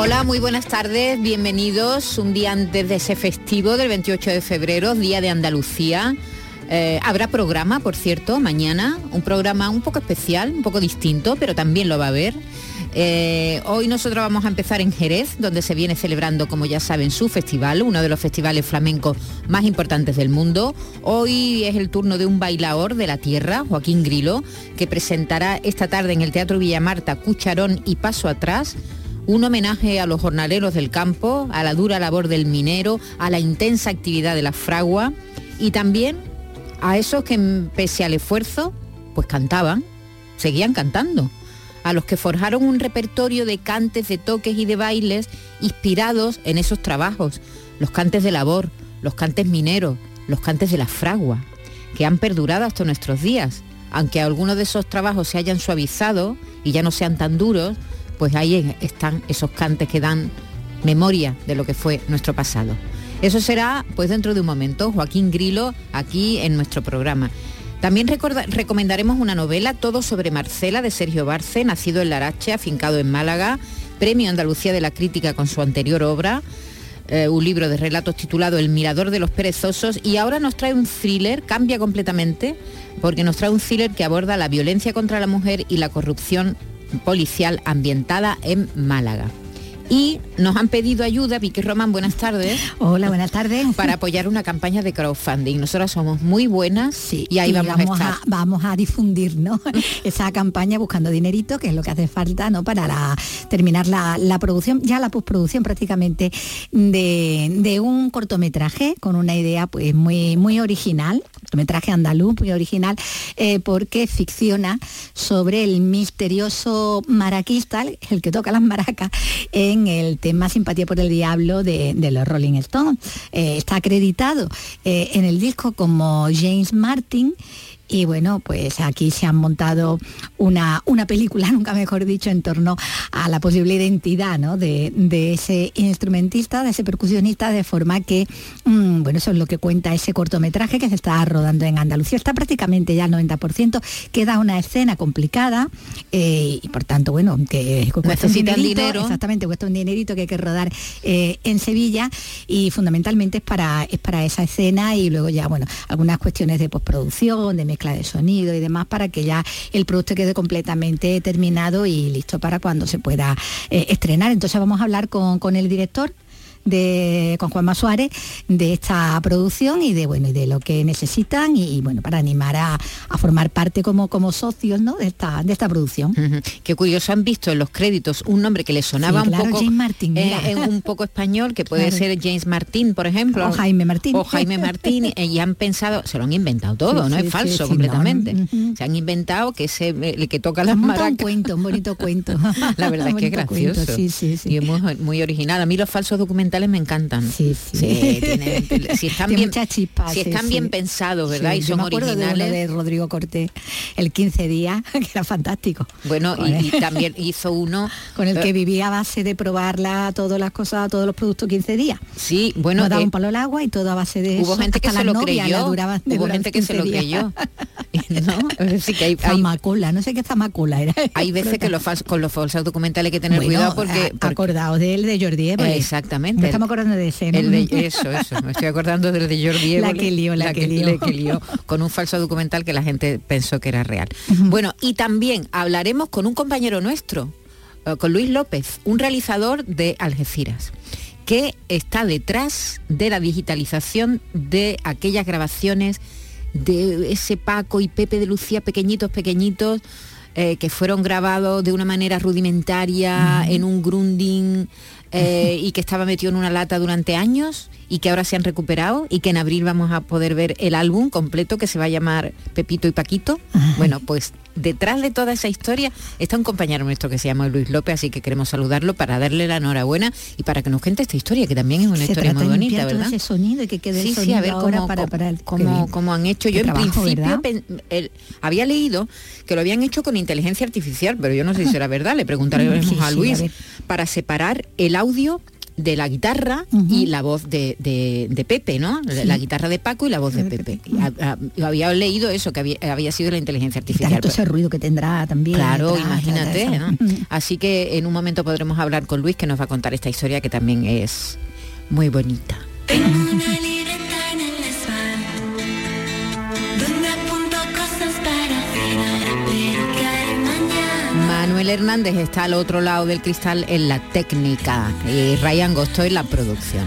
Hola, muy buenas tardes, bienvenidos un día antes de ese festivo del 28 de febrero, Día de Andalucía. Eh, habrá programa, por cierto, mañana, un programa un poco especial, un poco distinto, pero también lo va a haber. Eh, hoy nosotros vamos a empezar en Jerez, donde se viene celebrando, como ya saben, su festival, uno de los festivales flamencos más importantes del mundo. Hoy es el turno de un bailador de la tierra, Joaquín Grilo, que presentará esta tarde en el Teatro Villamarta Cucharón y Paso Atrás un homenaje a los jornaleros del campo, a la dura labor del minero, a la intensa actividad de la fragua y también a esos que pese al esfuerzo, pues cantaban, seguían cantando, a los que forjaron un repertorio de cantes, de toques y de bailes inspirados en esos trabajos, los cantes de labor, los cantes mineros, los cantes de la fragua, que han perdurado hasta nuestros días, aunque algunos de esos trabajos se hayan suavizado y ya no sean tan duros, pues ahí están esos cantes que dan memoria de lo que fue nuestro pasado. Eso será pues dentro de un momento, Joaquín Grilo, aquí en nuestro programa. También recomendaremos una novela, Todo sobre Marcela, de Sergio Barce, nacido en Larache, afincado en Málaga, Premio Andalucía de la Crítica con su anterior obra, eh, un libro de relatos titulado El Mirador de los Perezosos, y ahora nos trae un thriller, cambia completamente, porque nos trae un thriller que aborda la violencia contra la mujer y la corrupción policial ambientada en Málaga y nos han pedido ayuda, Vicky Román, buenas tardes. Hola, buenas tardes. Para apoyar una campaña de crowdfunding. Nosotras somos muy buenas y ahí vamos, a estar. vamos a difundir esa campaña buscando dinerito, que es lo que hace falta ¿no? para terminar la, producción, ya la postproducción prácticamente de, un cortometraje con una idea pues muy, muy original, cortometraje andaluz muy original, eh, porque ficciona sobre el misterioso maraquista, el que toca las maracas, en el tema Simpatía por el Diablo de, los Rolling Stones. Eh, está acreditado eh, en el disco como James Martin y bueno, pues aquí se han montado una, una película, nunca mejor dicho, en torno a la posible identidad de, ese instrumentista, de ese percusionista, de forma que, mm, bueno, eso es lo que cuenta ese cortometraje que se está rodando en Andalucía. Está prácticamente ya al 90%, queda una escena complicada eh, y por tanto, bueno, que cuesta un dinero. Exactamente, cuesta un dinerito que hay que rodar eh, en Sevilla y fundamentalmente es para, es para esa escena y luego ya, bueno, algunas cuestiones de postproducción, de de sonido y demás para que ya el producto quede completamente terminado y listo para cuando se pueda eh, estrenar. Entonces vamos a hablar con, con el director de, con Juanma Suárez de esta producción y de bueno y de lo que necesitan y, bueno para animar a, formar parte como, como socios ¿no? de, esta, de esta producción. Qué curioso han visto en los créditos un nombre que le sonaba un poco James Martin, eh, un poco español, que puede ser James Martín, por ejemplo. O Jaime Martín. O Jaime Martín, eh, y han pensado, se lo han inventado todo, no es falso completamente. Se han inventado que ese el que toca las maracas. Un cuento, un bonito cuento. La verdad es que es gracioso. y es muy, muy original. A mí los falsos documentales me encantan. Sí, sí. si están bien, si están bien pensados, ¿verdad? y son originales. De, Rodrigo Cortés, el 15 días, que era fantástico. Bueno, y, también hizo uno con el que eh, vivía a base de probarla todas las cosas, todos los productos 15 días. Sí, bueno, no daba un palo al agua y todo a base de hubo gente que se lo creyó. hubo gente que se lo creyó. ¿No? Sí que hay, no sé qué zamacola era. Hay veces que los con los falsos documentales hay que tener cuidado porque, porque... de él de Jordi Évole. Exactamente estamos acordando de ese, eso, eso. Me estoy acordando del de Jordi La que lió, la, que, lió. Con un falso documental que la gente pensó que era real. Bueno, y también hablaremos con un compañero nuestro, eh, con Luis López, un realizador de Algeciras que está detrás de la digitalización de aquellas grabaciones de ese Paco y Pepe de Lucía pequeñitos, pequeñitos, eh, que fueron grabados de una manera rudimentaria, en un grunding eh, y que estaba metido en una lata durante años y que ahora se han recuperado y que en abril vamos a poder ver el álbum completo que se va a llamar Pepito y Paquito. Bueno, pues detrás de toda esa historia está un compañero nuestro que se llama Luis López, así que queremos saludarlo para darle la enhorabuena y para que nos cuente esta historia, que también es una historia muy bonita, ¿verdad? Ese sonido y que quede sí, el sí, a ver cómo, para, para el, cómo, cómo han hecho. Yo en principio el, había leído que lo habían hecho con inteligencia artificial, pero yo no sé si era verdad, le preguntaremos Sí, a Luis, a para separar el audio de la guitarra y la voz de, de- de Pepe, ¿no? La- La guitarra de Paco y la voz de Pepe. Y a- a- yo había leído eso, que había, había sido la inteligencia Y artificial. tanto ese ruido que tendrá también. Claro, detrás, imagínate. Así que en un momento podremos hablar con Luis que nos va a contar esta historia que también es muy bonita. Tengo una Hernández está al otro lado del cristal en la técnica y Ryan Gosto en la producción.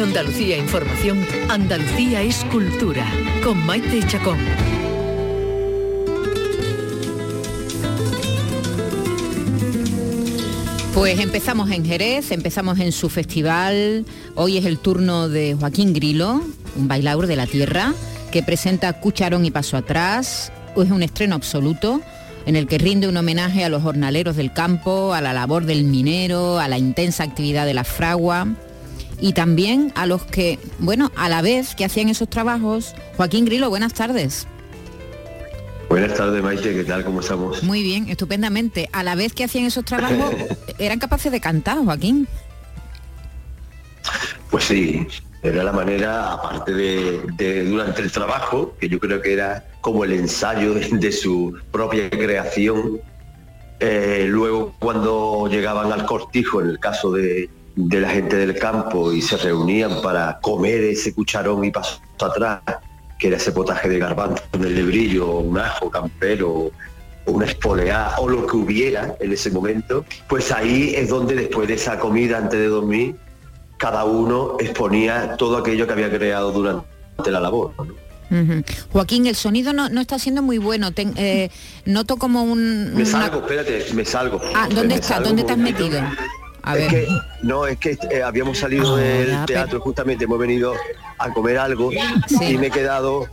Andalucía Información, Andalucía es cultura, con Maite Chacón. Pues empezamos en Jerez, empezamos en su festival. Hoy es el turno de Joaquín Grilo, un bailador de la tierra, que presenta Cucharón y Paso Atrás. Es un estreno absoluto en el que rinde un homenaje a los jornaleros del campo, a la labor del minero, a la intensa actividad de la fragua y también a los que, bueno, a la vez que hacían esos trabajos. Joaquín Grilo, buenas tardes. Buenas tardes, Maite, ¿qué tal? ¿Cómo estamos? Muy bien, estupendamente. A la vez que hacían esos trabajos, eran capaces de cantar, Joaquín. Pues sí, era la manera, aparte de, de durante el trabajo, que yo creo que era como el ensayo de, de su propia creación, eh, luego cuando llegaban al cortijo, en el caso de, de la gente del campo, y se reunían para comer ese cucharón y paso atrás, que era ese potaje de garbanzo en el lebrillo, o un ajo campero, una espoleá, o lo que hubiera en ese momento, pues ahí es donde después de esa comida antes de dormir, cada uno exponía todo aquello que había creado durante la labor. Joaquín, el sonido no, no está siendo muy bueno. Ten- eh, noto como un... Me una- salgo, espérate, me salgo. Ah, ¿dónde estás? salgo ¿Dónde un te has momentito. metido? A es ver. que, no, es que eh, habíamos salido Ahora, del teatro justamente, hemos venido a comer algo Sí. y me he quedado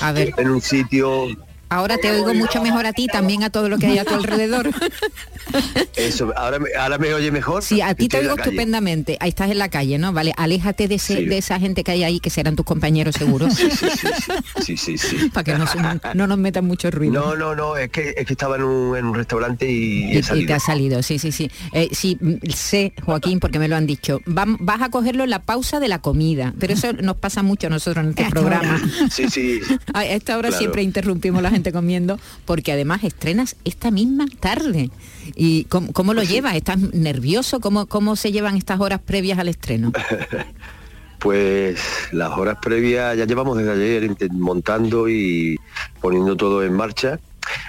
A ver, en un sitio, ahora te oigo mucho mejor a ti, también a todo lo que hay a tu alrededor. eso, ahora me, ahora me oye mejor. Sí, a ti te oigo estupendamente. Ahí estás en la calle, ¿no? Vale, aléjate de, ese- Sí. de esa gente que hay ahí, que serán tus compañeros seguro, Sí, sí, sí, sí, sí, sí. para que no, no nos metan mucho ruido. No, no, no, es que, es que estaba en un, en un restaurante y, Y, he y salido. te ha salido, sí, sí, sí. Eh, sí, mm, sé, Joaquín, porque me lo han dicho. Vas a cogerlo en la pausa de la comida, pero eso nos pasa mucho a nosotros en este programa. Sí, sí. A esta hora Claro. siempre interrumpimos la gente comiendo, porque además estrenas esta misma tarde. ¿Y cómo, cómo lo llevas? ¿Estás nervioso? ¿Cómo, ¿Cómo se llevan estas horas previas al estreno? Pues las horas previas ya llevamos desde ayer montando y poniendo todo en marcha.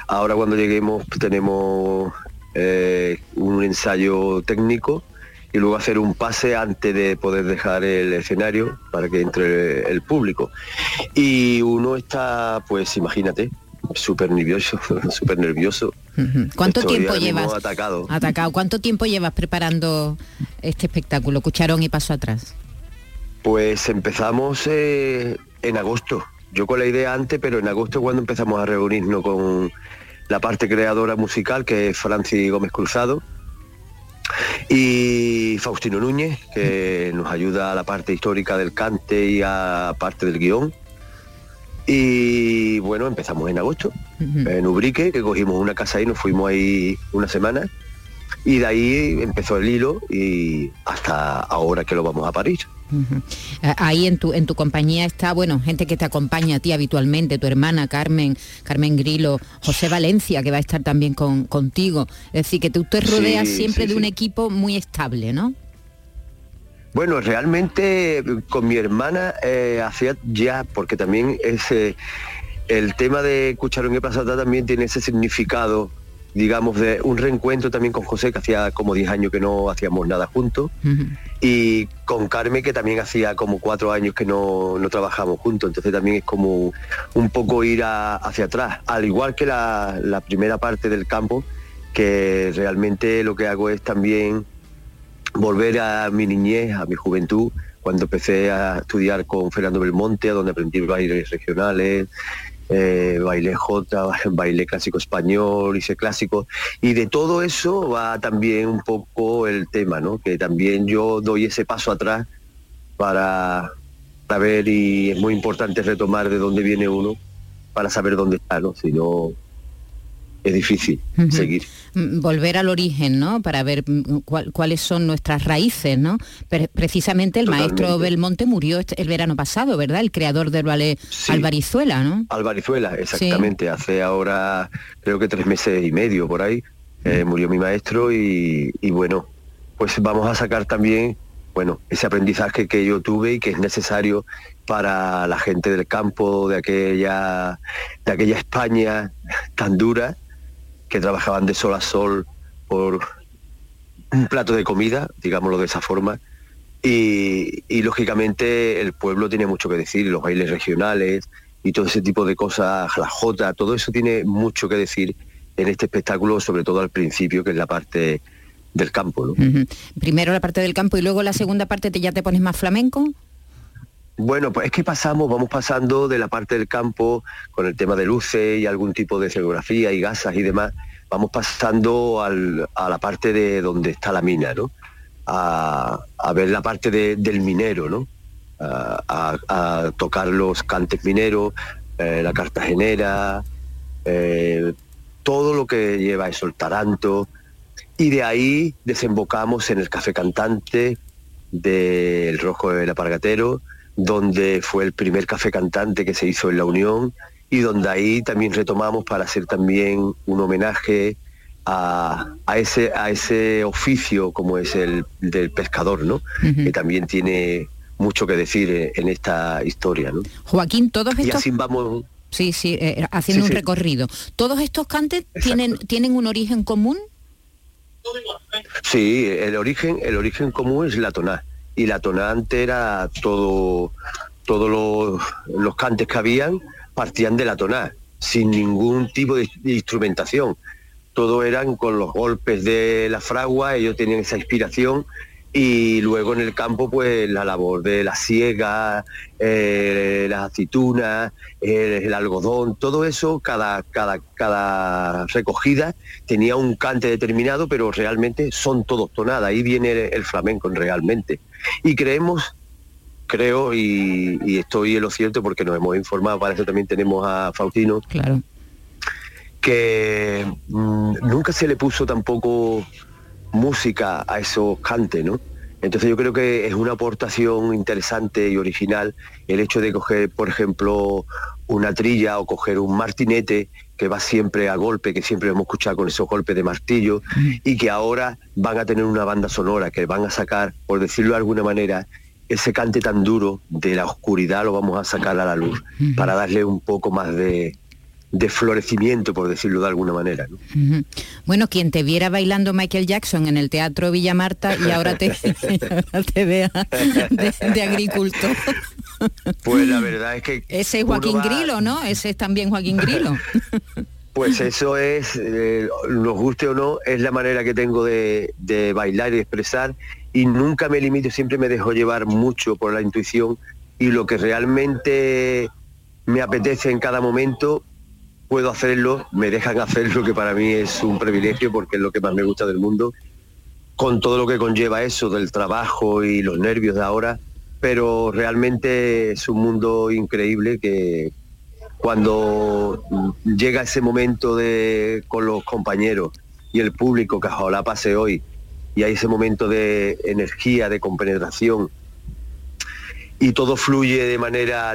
Ahora cuando lleguemos tenemos eh, un ensayo técnico y luego hacer un pase antes de poder dejar el escenario para que entre el público. Y uno está, pues imagínate, súper nervioso, súper nervioso. ¿Cuánto Estoy tiempo llevas? atacado. Atacado. ¿Cuánto tiempo llevas preparando este espectáculo, Cucharón y Paso Atrás? Pues empezamos eh, en agosto. Yo con la idea antes, pero en agosto cuando empezamos a reunirnos con la parte creadora musical, que es Francis Gómez Cruzado, y Faustino Núñez, que nos ayuda a la parte histórica del cante y a parte del guion. Y bueno, empezamos en agosto, en Ubrique, que cogimos una casa ahí, nos fuimos ahí una semana. Y de ahí empezó el hilo y hasta ahora que lo vamos a París. Ujú. Eh, Ahí en tu en tu compañía está, bueno, gente que te acompaña a ti habitualmente, tu hermana Carmen, Carmen Grilo, José Valencia, que va a estar también con, contigo. Es decir, que tú te Sí, rodeas siempre sí, de un equipo muy estable, ¿no? Bueno, realmente con mi hermana eh, hacía ya, porque también ese el tema de Cucharón y Pasata también tiene ese significado, digamos, de un reencuentro también con José, que hacía como 10 años que no hacíamos nada juntos, y con Carmen, que también hacía como cuatro años que no, no trabajamos juntos, entonces también es como un poco ir a- hacia atrás, al igual que la, la primera parte del campo, que realmente lo que hago es también volver a mi niñez, a mi juventud, cuando empecé a estudiar con Fernando Belmonte, donde aprendí bailes regionales, eh, bailé jota, bailé clásico español, hice clásico, y de todo eso va también un poco el tema, ¿no? Que también yo doy ese paso atrás para saber, y es muy importante retomar de dónde viene uno, para saber dónde está, ¿no? Si no, es difícil seguir. Mm, volver al origen, ¿no? Para ver mm, cuál- cuáles son nuestras raíces, ¿no? Pre- precisamente el maestro. Belmonte murió este- el verano pasado, ¿verdad? El creador del ballet Sí. Alvarizuela, ¿no? Albarizuela, exactamente. Hace ahora creo que tres meses y medio por ahí eh, murió mi maestro y, y bueno, pues vamos a sacar también, bueno, ese aprendizaje que yo tuve y que es necesario para la gente del campo, de aquella, de aquella España tan dura, que trabajaban de sol a sol por un plato de comida, digámoslo de esa forma, y, lógicamente el pueblo tiene mucho que decir, los bailes regionales y todo ese tipo de cosas, la jota, todo eso tiene mucho que decir en este espectáculo, sobre todo al principio, que es la parte del campo. Primero la parte del campo y luego la segunda parte te, ya te pones más flamenco. Bueno, pues es que pasamos, vamos pasando de la parte del campo con el tema de luces y algún tipo de escenografía y gasas y demás, vamos pasando a la parte de donde está la mina, ¿no? A, ver la parte de- del minero, ¿no? A tocar los cantes mineros, eh, la cartagenera, eh, todo lo que lleva eso, el taranto, y de ahí desembocamos en el café cantante del Rojo del Apargatero, donde fue el primer café cantante que se hizo en la Unión y donde ahí también retomamos para hacer también un homenaje a, a ese, a ese oficio como es el del pescador, ¿no? Que también tiene mucho que decir eh, en esta historia. ¿no? Joaquín, todos Y estos... así vamos, Sí, sí, eh, haciendo Sí, un sí. recorrido. ¿Todos estos cantes Exacto. tienen, tienen un origen común? Sí, el origen, el origen común es la toná. Y la toná antes era todo, todos los, los cantes que habían partían de la tonada, sin ningún tipo de, instrumentación. Todo eran con los golpes de la fragua, ellos tenían esa inspiración y luego en el campo pues la labor de la siega, eh, las aceitunas, el algodón, todo eso, cada, cada, cada recogida tenía un cante determinado, pero realmente son todos tonadas, ahí viene el flamenco realmente. Y creemos, creo, y, y estoy en lo cierto porque nos hemos informado, para eso también tenemos a Faustino, Claro. que mm, nunca se le puso tampoco música a esos cantes, ¿no? Entonces yo creo que es una aportación interesante y original el hecho de coger, por ejemplo, una trilla o coger un martinete que va siempre a golpe, que siempre hemos escuchado con esos golpes de martillo, y que ahora van a tener una banda sonora, que van a sacar, por decirlo de alguna manera, ese cante tan duro de la oscuridad lo vamos a sacar a la luz, para darle un poco más de, de florecimiento, por decirlo de alguna manera. ¿no? Bueno, quien te viera bailando Michael Jackson en el Teatro Villa Marta y ahora te, y ahora te vea de, de agricultor. Pues la verdad es que... Ese es Joaquín va- Grilo, ¿no? Ese es también Joaquín Grilo. Pues eso es, eh, nos guste o no, es la manera que tengo de, de bailar y de expresar y nunca me limito, siempre me dejo llevar mucho por la intuición y lo que realmente me apetece en cada momento, puedo hacerlo, me dejan hacerlo, que para mí es un privilegio porque es lo que más me gusta del mundo, con todo lo que conlleva eso del trabajo y los nervios de ahora, pero realmente es un mundo increíble que, cuando llega ese momento de con los compañeros y el público que ojalá pase hoy y hay ese momento de energía, de compenetración y todo fluye de manera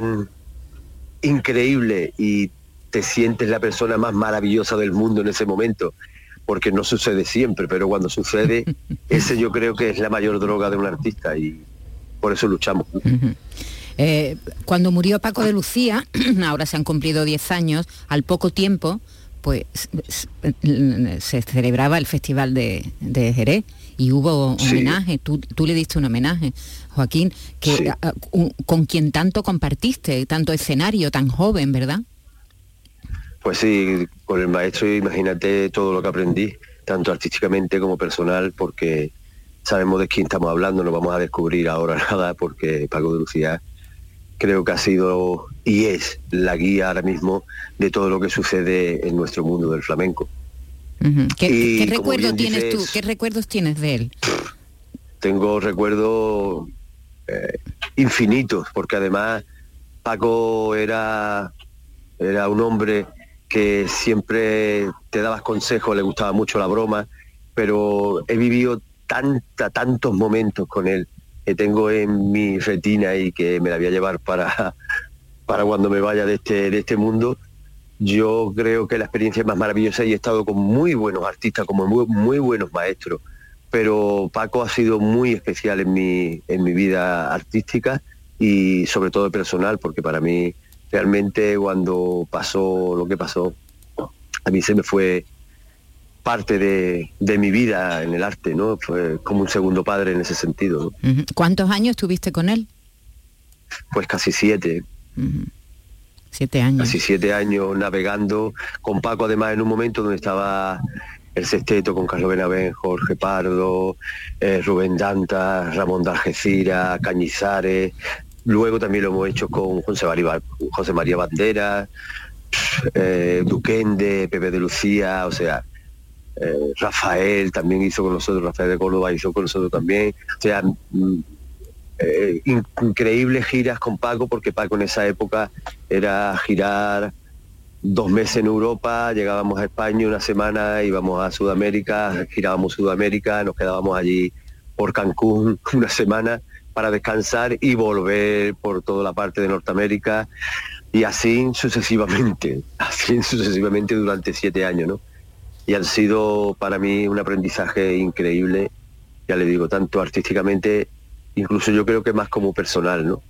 increíble y te sientes la persona más maravillosa del mundo en ese momento porque no sucede siempre, pero cuando sucede, ese yo creo que es la mayor droga de un artista y por eso luchamos. Eh, cuando murió Paco de Lucía, ahora se han cumplido 10 años, al poco tiempo, pues se celebraba el Festival de, de Jerez y hubo Sí. homenaje, tú, tú le diste un homenaje, Joaquín, que, Sí. a- a- un- con quien tanto compartiste, tanto escenario, tan joven, ¿verdad? Pues sí, con el maestro imagínate todo lo que aprendí, tanto artísticamente como personal, porque sabemos de quién estamos hablando, no vamos a descubrir ahora nada, porque Paco de Lucía creo que ha sido y es la guía ahora mismo de todo lo que sucede en nuestro mundo del flamenco. ¿Qué, Y qué bien tienes tú? ¿Qué recuerdos tienes de él? tengo recuerdos eh, infinitos, porque además Paco era, era un hombre que siempre te dabas consejos, le gustaba mucho la broma, pero he vivido tanta, tantos momentos con él que tengo en mi retina y que me la voy a llevar para, para cuando me vaya de este, de este mundo. Yo creo que la experiencia es más maravillosa y he estado con muy buenos artistas, como muy, muy buenos maestros pero Paco ha sido muy especial en mi, en mi vida artística y sobre todo personal, porque para mí realmente cuando pasó lo que pasó, a mí se me fue parte de, de mi vida en el arte, ¿no? Fue como un segundo padre en ese sentido. ¿Cuántos años estuviste con él? Pues casi siete. Siete años. casi siete años navegando con Paco además en un momento donde estaba el sexteto con Carlos Benavén, Jorge Pardo, eh, Rubén Danta, Ramón de Algeciras, Cañizares, luego también lo hemos hecho con José María, Bandera, eh, Duquende, Pepe de Lucía, o sea, eh, Rafael también hizo con nosotros, Rafael de Córdoba hizo con nosotros también, o sea, mm, eh, in- increíbles giras con Paco, porque Paco en esa época era girar dos meses en Europa, llegábamos a España una semana, íbamos a Sudamérica, girábamos Sudamérica, nos quedábamos allí por Cancún una semana para descansar y volver por toda la parte de Norteamérica y así sucesivamente, así sucesivamente durante siete años, ¿no? Y han sido para mí un aprendizaje increíble, ya le digo, tanto artísticamente, incluso yo creo que más como personal, ¿no?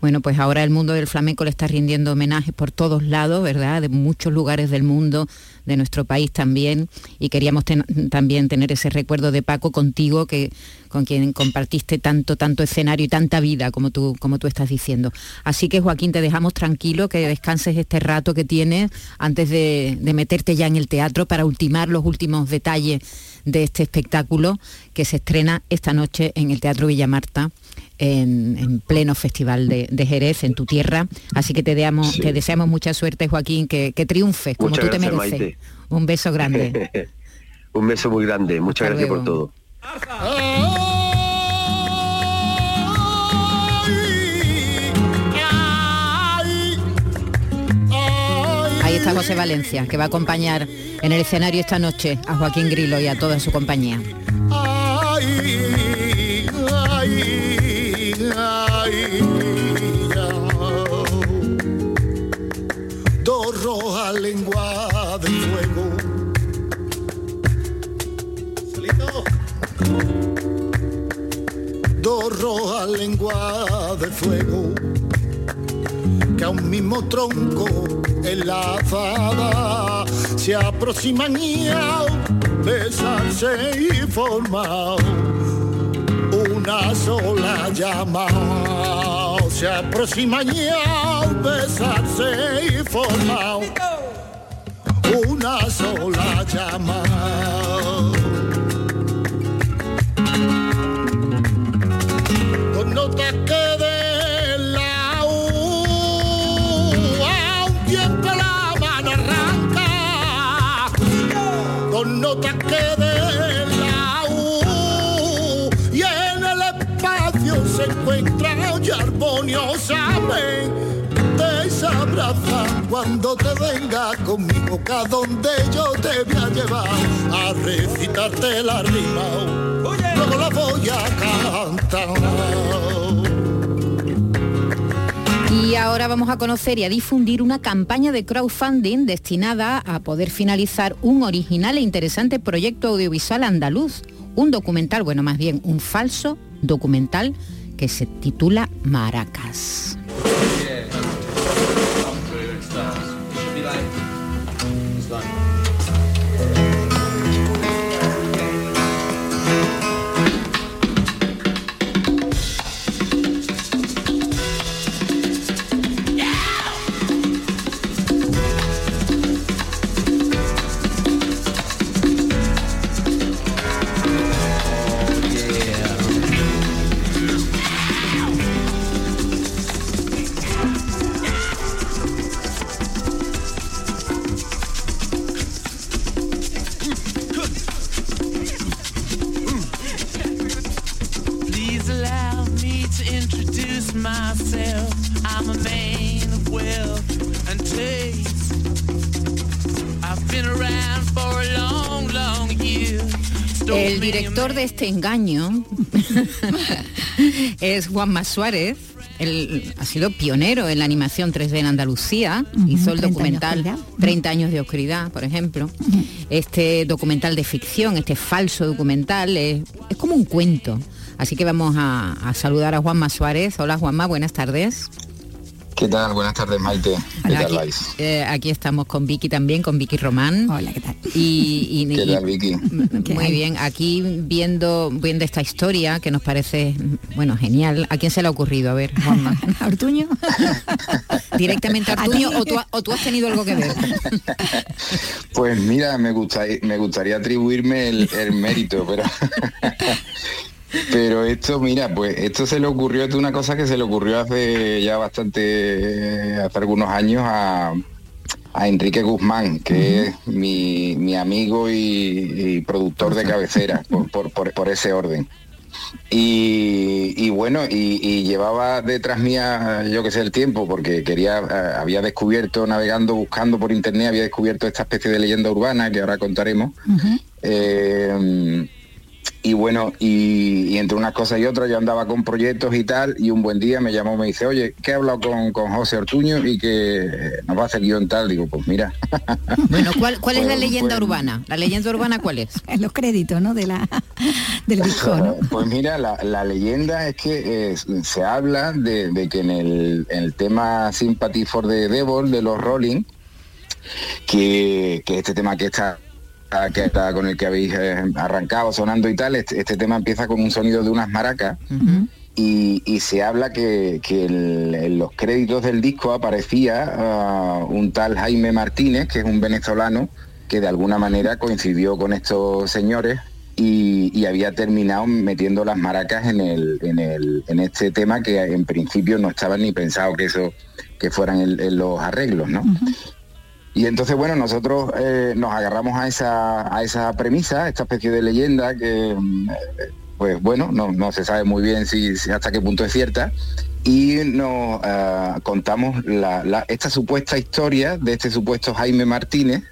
Bueno, pues ahora el mundo del flamenco le está rindiendo homenajes por todos lados, ¿verdad? De muchos lugares del mundo, de nuestro país también. Y queríamos también tener ese recuerdo de Paco contigo, que, con quien compartiste tanto, tanto escenario y tanta vida, como tú, como tú estás diciendo. Así que, Joaquín, te dejamos tranquilo, que descanses este rato que tienes antes de, de meterte ya en el teatro para ultimar los últimos detalles de este espectáculo que se estrena esta noche en el Teatro Villamarta en, en pleno festival de, de Jerez, en tu tierra. Así que te, deamos- Sí. te deseamos mucha suerte, Joaquín, que, que triunfes como Muchas tú te mereces. Maite. Un beso grande. Un beso muy grande, muchas Hasta gracias por todo. Ahí está José Valencia, que va a acompañar en el escenario esta noche a Joaquín Grilo y a toda su compañía. Ay, ay, ay, Dos rojas lengua de fuego. Dos rojas lengua de fuego que a un mismo tronco enlazada se aproximan y besarse y forman una sola llama. Se aproximan y al besarse y forman una sola llama. con notas que de la un tiempo la mano arranca con notas que de armoniosamente se abrazan cuando te venga conmigo que a donde yo te voy a llevar a recitarte la rima. Luego la voy a cantar. Y ahora vamos a conocer y a difundir una campaña de crowdfunding destinada a poder finalizar un original e interesante proyecto audiovisual andaluz, un documental, bueno, más bien un falso documental que se titula Maracas. Thank you. De este engaño es Juanma Suárez. Él ha sido pionero en la animación 3D en Andalucía. Ujú, Hizo el 30 años de documental oscuridad. 30 años de oscuridad, por ejemplo. Este documental de ficción, este falso documental, es, es como un cuento. Así que vamos a, a saludar a Juanma Suárez. Hola Juanma, buenas tardes. ¿Qué tal? Buenas tardes, Maite. ¿Qué tal aquí, vais? eh, aquí estamos con Vicky también, con Vicky Román. Hola, ¿qué tal? Y, y- ¿Qué y- tal, Vicky? ¿Qué muy bien, aquí viendo viendo esta historia que nos parece, bueno, genial. ¿A quién se le ha ocurrido? A ver, Juanma. ¿A Ortuño? ¿Directamente a ¿A Artuño ti? o tú, ha- o tú has tenido algo que ver? Pues mira, me gustaría, me gustaría atribuirme el, el mérito, pero pero esto, mira, pues esto se le ocurrió, es una cosa que se le ocurrió hace ya bastante, hace algunos años a, a Enrique Guzmán, que es mi, mi amigo y, y productor de cabecera, por, por- por- por ese orden. Y, y bueno, y, y llevaba detrás mía, yo que sé, el tiempo, porque quería, eh, había descubierto, navegando, buscando por internet, había descubierto esta especie de leyenda urbana que ahora contaremos. Eh, y bueno, y, y entre unas cosas y otras yo andaba con proyectos y tal, y un buen día me llamó, me dice, oye, que he hablado con, con José Ortuño y que eh, nos va a hacer guion tal. Digo, pues mira. Bueno, ¿cuál, cuál es la Pues- leyenda pues- urbana? ¿La leyenda urbana cuál es? En los créditos, ¿no? De la, del disco, ¿no? Pues mira, la, la leyenda es que eh, se habla de, de que en el, en el tema Sympathy for the Devil de los Rolling, que, que este tema que está que está con el que habéis eh, arrancado sonando y tal, este, este tema empieza con un sonido de unas maracas y, y se habla que, que el- en los créditos del disco aparecía ah, un tal Jaime Martínez, que es un venezolano, que de alguna manera coincidió con estos señores y, y había terminado metiendo las maracas en, el, en, el, en este tema que en principio no estaba ni pensado que eso que fueran el- los arreglos, ¿no? Y entonces, bueno, nosotros eh, nos agarramos a esa, a esa premisa, esta especie de leyenda que, mm, pues bueno, no, no se sabe muy bien si, si hasta qué punto es cierta. Y nos ah, contamos la- la- esta supuesta historia de este supuesto Jaime Martínez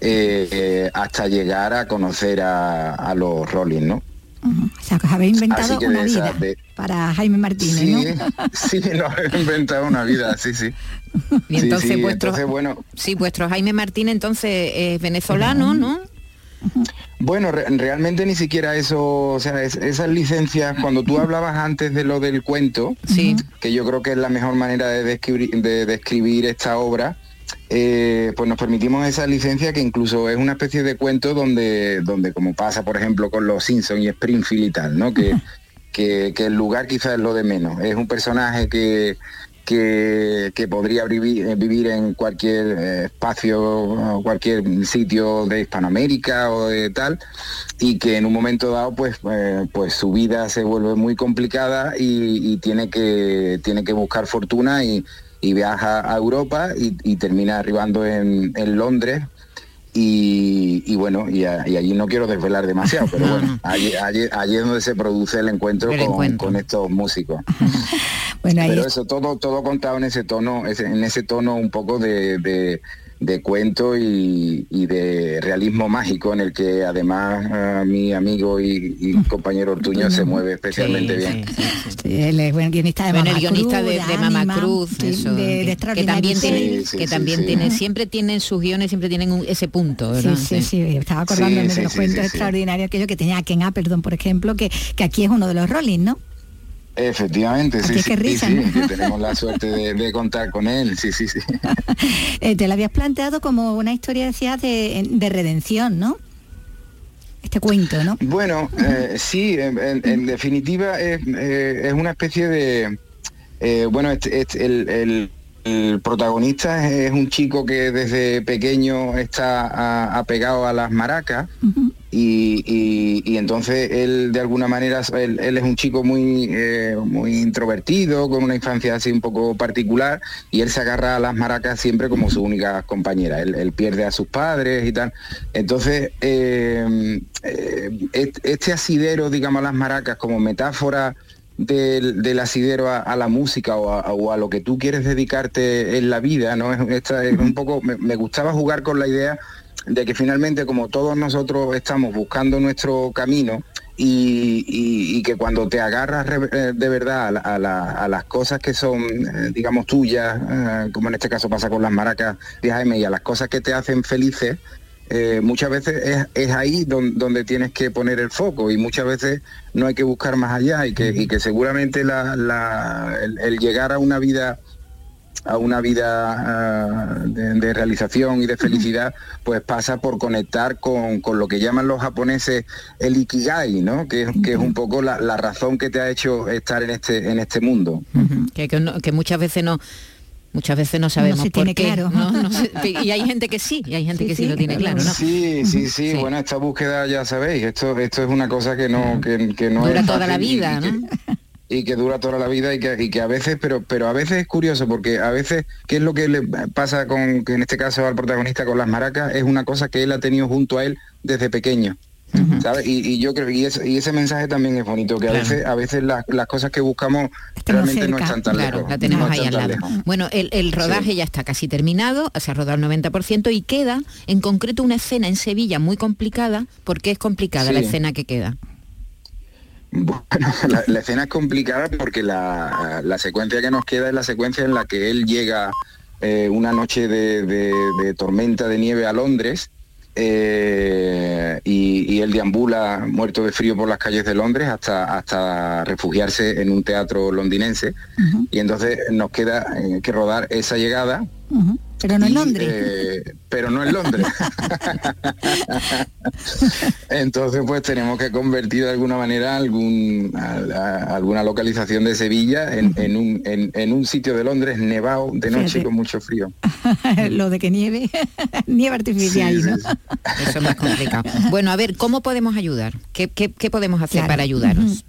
eh, eh, hasta llegar a conocer a, a los Rolling, ¿no? O sea, que os habéis inventado una esa- vida de- para Jaime Martínez, Sí, ¿no? sí, nos hemos inventado una vida, sí, sí. Y entonces sí, vuestro, entonces, bueno, sí, vuestro Jaime Martín entonces es venezolano, ¿no? Bueno, re- realmente ni siquiera eso, o sea, es- esas licencias, cuando tú hablabas antes de lo del cuento, Sí. que yo creo que es la mejor manera de describir, de describir esta obra, eh, pues nos permitimos esa licencia que incluso es una especie de cuento donde, donde como pasa, por ejemplo, con los Simpsons y Springfield y tal, ¿no? Que, que, el lugar quizás es lo de menos. Es un personaje que, que, que podría vivir, eh, en cualquier eh, espacio, cualquier sitio de Hispanoamérica o de tal, y que en un momento dado pues, eh, pues su vida se vuelve muy complicada y, y tiene, que, tiene que buscar fortuna y, y viaja a Europa y, y termina arribando en, en Londres y, y bueno, y, a- y allí no quiero desvelar demasiado, pero bueno, allí, allí- allí es donde se produce el encuentro, El con, encuentro. con estos músicos. Bueno, ahí Pero es- eso todo, todo contado en ese tono, en ese tono un poco de, de- de cuento y, y de realismo mágico en el que además ah, mi amigo y, y compañero Ortuño se mueve especialmente Sí, bien. sí, sí, sí. Sí, él es buen guionista de Bueno, Mamá el guionista Cruz, de, de Mamá Cruz, eso, que- que, también tiene, Sí, Series. sí, que sí, también sí. tiene, siempre tienen sus guiones, siempre tienen un- ese punto, ¿verdad? Sí, sí, sí, estaba acordándome Sí, de los sí, cuentos sí, sí. extraordinarios aquello que tenía Ken Appleton, por ejemplo, que, que aquí es uno de los Rolling, ¿no? Efectivamente, sí, sí, risa, sí, ¿no? que tenemos la suerte de, de contar con él, sí, sí, sí. Eh, te lo habías planteado como una historia, decías, de, de redención, ¿no? Este cuento, ¿no? Bueno, eh, sí, en, en- en definitiva es, eh, es una especie de... bueno, este- este- el, el- el protagonista es, un chico que desde pequeño está apegado a las maracas y, y- y entonces él de alguna manera, él, él es un chico muy, eh, muy introvertido, con una infancia así un poco particular y él se agarra a las maracas siempre como su única compañera. Él, él pierde a sus padres y tal. Entonces, eh, eh, est- este asidero, digamos, a las maracas como metáfora del, del asidero a, a la música o a, o a lo que tú quieres dedicarte en la vida, ¿no? Es, esta es un poco, me, me gustaba jugar con la idea de que finalmente como todos nosotros estamos buscando nuestro camino y, y- que cuando te agarras eh, de verdad a, la- a la- las cosas que son, eh, digamos, tuyas, eh, como en este caso pasa con las maracas de Jaime, y a las cosas que te hacen felices, muchas veces es, ahí don- donde tienes que poner el foco y muchas veces no hay que buscar más allá y que, y que seguramente el llegar a una vida a una vida ah, de, de realización y de felicidad, pues pasa por conectar con, con lo que llaman los japoneses el ikigai, ¿no? Que, es- que es un poco la, la razón que te ha hecho estar en este, en este mundo. Que, que no- que muchas veces no muchas veces no sabemos se por tiene qué, claro. ¿no? No se- y hay gente que sí y hay gente Sí, que sí, sí, lo tiene claro ¿no? Sí, sí, sí, Sí. bueno, esta búsqueda ya sabéis, esto, esto es una cosa que no, que, que no Dura es toda la y- vida, que- ¿no? Y que dura toda la vida y que, y que a veces, pero, pero a veces es curioso porque a veces, ¿qué es lo que le pasa con, que en este caso al protagonista con las maracas? Es una cosa que él ha tenido junto a él desde pequeño. ¿sabes? Y, y yo creo y, ese mensaje también es bonito, que a veces, a veces las, las cosas que buscamos Estamos realmente no están tan Claro, lejos. la tenemos no ahí al lado. lejos. Bueno, el, el rodaje Sí. ya está casi terminado, se ha rodado el 90% y queda en concreto una escena en Sevilla muy complicada. ¿Por qué es complicada la escena que queda? Bueno, la, la escena es complicada porque la, la secuencia que nos queda es la secuencia en la que él llega eh, una noche de, de- de tormenta de nieve a Londres eh, y, y él deambula muerto de frío por las calles de Londres hasta, hasta refugiarse en un teatro londinense. Y entonces nos queda eh, que rodar esa llegada. Pero no en Londres. eh, pero no en Londres. Entonces, pues tenemos que convertir de alguna manera algún, a- a- alguna localización de Sevilla en, en un, en- en un sitio de Londres nevado de noche Fíjate. con mucho frío. Lo de que nieve, nieve artificial, Sí, sí, ¿no? sí. Eso es más complicado. Bueno, a ver, ¿cómo podemos ayudar? ¿Qué, qué- qué podemos hacer Claro. para ayudaros?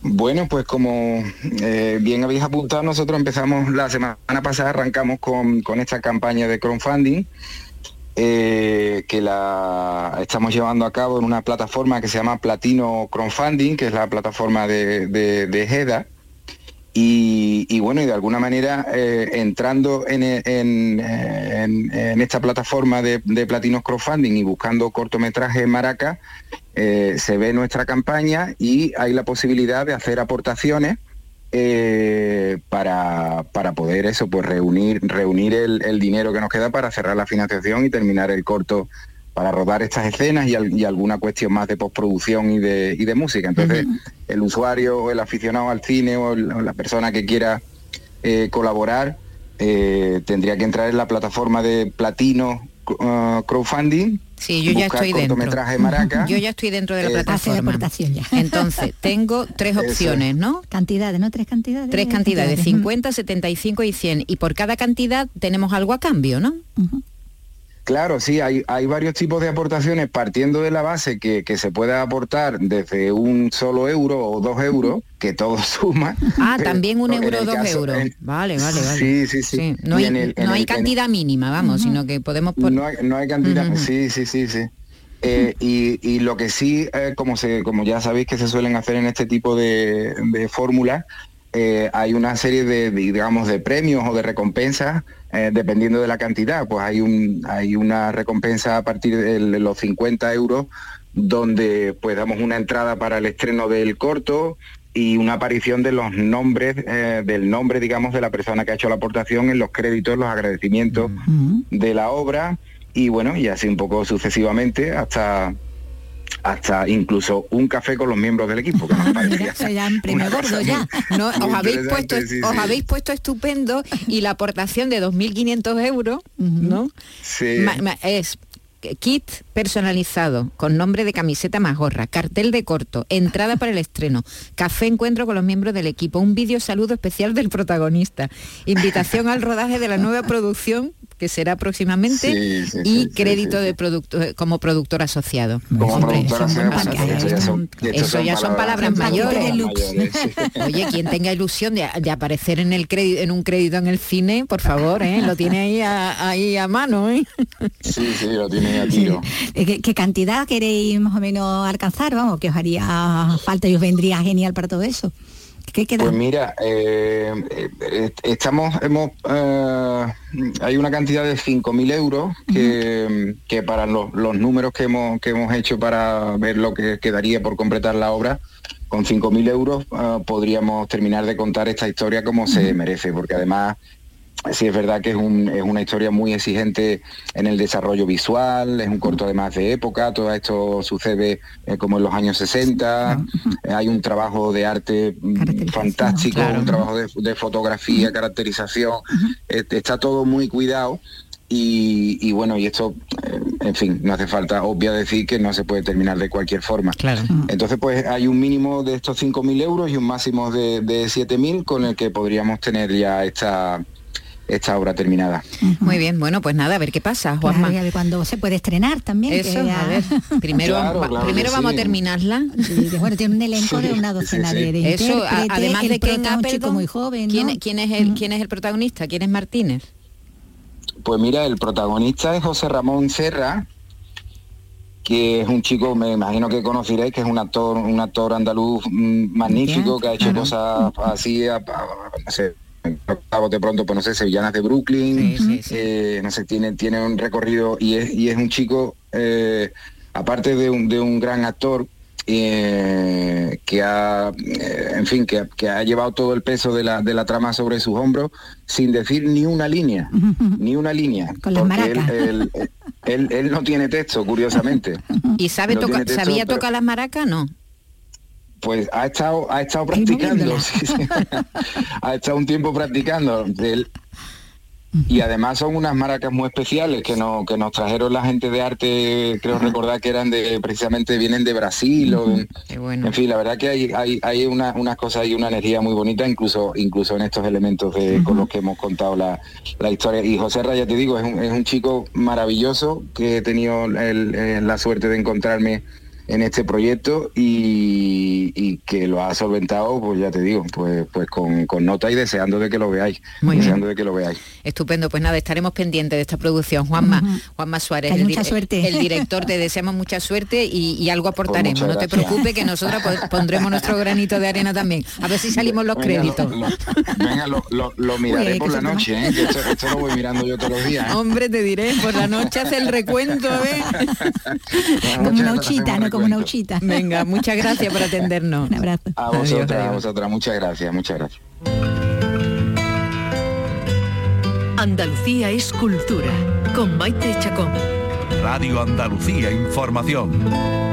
Bueno, pues como eh, bien habéis apuntado, nosotros empezamos la semana pasada, arrancamos con, esta campaña de crowdfunding eh, que la estamos llevando a cabo en una plataforma que se llama Platino Crowdfunding, que es la plataforma de, de. Y, bueno, y de alguna manera eh, entrando en, en- esta plataforma de, de Platinos Crowdfunding y buscando cortometraje Maraca, eh, se ve nuestra campaña y hay la posibilidad de hacer aportaciones eh, para, para poder eso, pues reunir, reunir el, el dinero que nos queda para cerrar la financiación y terminar el corto para rodar estas escenas y, al- y alguna cuestión más de postproducción y de, y de música. Entonces, el usuario o el aficionado al cine o, el- o la persona que quiera eh, colaborar tendría que entrar en la plataforma de Platino uh, Crowdfunding. Sí, yo ya estoy dentro. Maraca. Yo ya estoy dentro de la Eh, plataforma. aportación ya. Entonces, tengo tres opciones, ¿no? Cantidades, ¿no? Tres cantidades. Tres cantidades, Ujú. 50, 75 y 100. Y por cada cantidad tenemos algo a cambio, ¿no? Claro, sí, hay, hay varios tipos de aportaciones partiendo de la base que, que se puede aportar desde un solo euro o dos euros, que todo suma. Ah, pero también un euro, dos caso- euros. en- Vale, vale, vale. Sí, sí, sí. No hay, el- no hay el- cantidad mínima, vamos, sino que podemos poner... No hay, no hay cantidad, Ujú. sí, sí, sí, sí. Eh, y, y lo que sí, eh, como se, como ya sabéis que se suelen hacer en este tipo de, de fórmulas, eh, hay una serie de, digamos, de premios o de recompensas eh, dependiendo de la cantidad. Pues hay un, hay una recompensa a partir de los 50 euros donde pues damos una entrada para el estreno del corto y una aparición de los nombres, eh, del nombre, digamos, de la persona que ha hecho la aportación en los créditos, los agradecimientos de la obra y bueno, y así un poco sucesivamente hasta hasta incluso un café con los miembros del equipo. Que nos Ah, parecía ya en premio una cosa gordo ya. muy- No, os habéis puesto, sí, os sí. habéis puesto estupendo y la aportación de 2.500 euros. ¿no? Sí. Ma- ma- es kit personalizado con nombre de camiseta más gorra, cartel de corto, entrada para el estreno, café encuentro con los miembros del equipo, un vídeo saludo especial del protagonista, invitación al rodaje de la nueva producción que será próximamente Sí, sí, y sí, crédito sí, sí. de producto como productor asociado. Como eso ya son- importante. esto Eso ya son palabras mayores. mayores, sí. Oye, quien tenga ilusión de, de aparecer en el crédito, en un crédito en el cine, por favor, ¿eh? lo tiene ahí a, ahí a mano. ¿eh? Sí, sí, lo tiene a tiro. Eh, ¿Qué, qué cantidad queréis más o menos alcanzar? Vamos, que os haría falta y os vendría genial para todo eso. ¿Qué queda? Pues mira, eh, eh, estamos, hemos, eh, hay una cantidad de 5.000 euros que, que para los, los números que hemos, que hemos hecho para ver lo que quedaría por completar la obra, con 5.000 euros eh, podríamos terminar de contar esta historia como se merece, porque además sí es verdad que es, un- es una historia muy exigente en el desarrollo visual, es un corto además de época, todo esto sucede eh, como en los años 60, eh, hay un trabajo de arte mm, fantástico, claro. un trabajo de, de fotografía, caracterización, eh, está todo muy cuidado. Y, y bueno, y esto, eh, en fin, no hace falta obvia decir que no se puede terminar de cualquier forma. Claro. Entonces, pues hay un mínimo de estos 5.000 euros y un máximo de, de 7.000 con el que podríamos tener ya esta, esta obra terminada. Muy bien, bueno, pues nada, a ver qué pasa, Juanma. Claro, y a ver cuándo se puede estrenar también. que Eso, ya- a ver, primero, Claro, va- claro que primero vamos a terminarla. Sí, que, bueno, tiene un elenco de una docena sí, sí. de, de Eso, además el de un chico Appleton, muy joven, ¿quién, ¿no? quién es el. ¿quién es el protagonista? ¿Quién es Martínez? Pues mira, el protagonista es José Ramón Serra, que es un chico, me imagino que conoceréis, que es un actor, un actor andaluz mm, magnífico, que ha hecho claro. cosas así, a- a- no sé, a bote pronto, pues no sé, sevillanas de Brooklyn, Sí, sí, sí. eh, no sé, tiene, tiene un recorrido y es, y es un chico, eh, aparte de un, de un gran actor, eh, que ha, eh, en fin, que, que ha llevado todo el peso de la, de la trama sobre sus hombros sin decir ni una línea, ni una línea. Con las porque él, maracas. él- él- él no tiene texto, curiosamente. ¿Y sabe No texto, sabía pero- tocar las maracas? No. Pues ha estado, ha estado practicando, sí, sí. ha estado un tiempo practicando. Él- y además son unas maracas muy especiales que, no, que nos trajeron la gente de arte, creo recordar que eran de, precisamente vienen de Brasil. o de- Qué bueno. en fin, la verdad que hay, hay, hay una- unas cosas y una energía muy bonita, incluso, incluso en estos elementos de, con los que hemos contado la, la historia. Y José Raya, te digo, es un, es un chico maravilloso que he tenido el- eh, la suerte de encontrarme en este proyecto y, y que lo ha solventado, pues ya te digo, pues, pues con, con nota y deseando de que lo veáis. Muy bien. deseando de que lo veáis. Estupendo, pues nada, estaremos pendientes de esta producción. Juanma, Juanma Suárez, el, mucha suerte. el director, te deseamos mucha suerte y, y algo aportaremos. muchas no te preocupes que nosotros pon- pondremos nuestro granito de arena también. A ver si salimos los Venga, créditos. lo- venga, lo, lo- lo miraré Uy, por la noche, ¿eh? que esto, esto lo voy mirando yo todos los días. ¿eh? Hombre, te diré, por la noche hace el recuento, ¿eh? Como una Muchas uchita, gracias, no como una recuento. uchita. Venga, muchas gracias por atendernos. Un abrazo. A Adiós, vosotras, a vosotras, muchas gracias, muchas gracias. Andalucía es cultura. Con Maite Chacón. Radio Andalucía Información.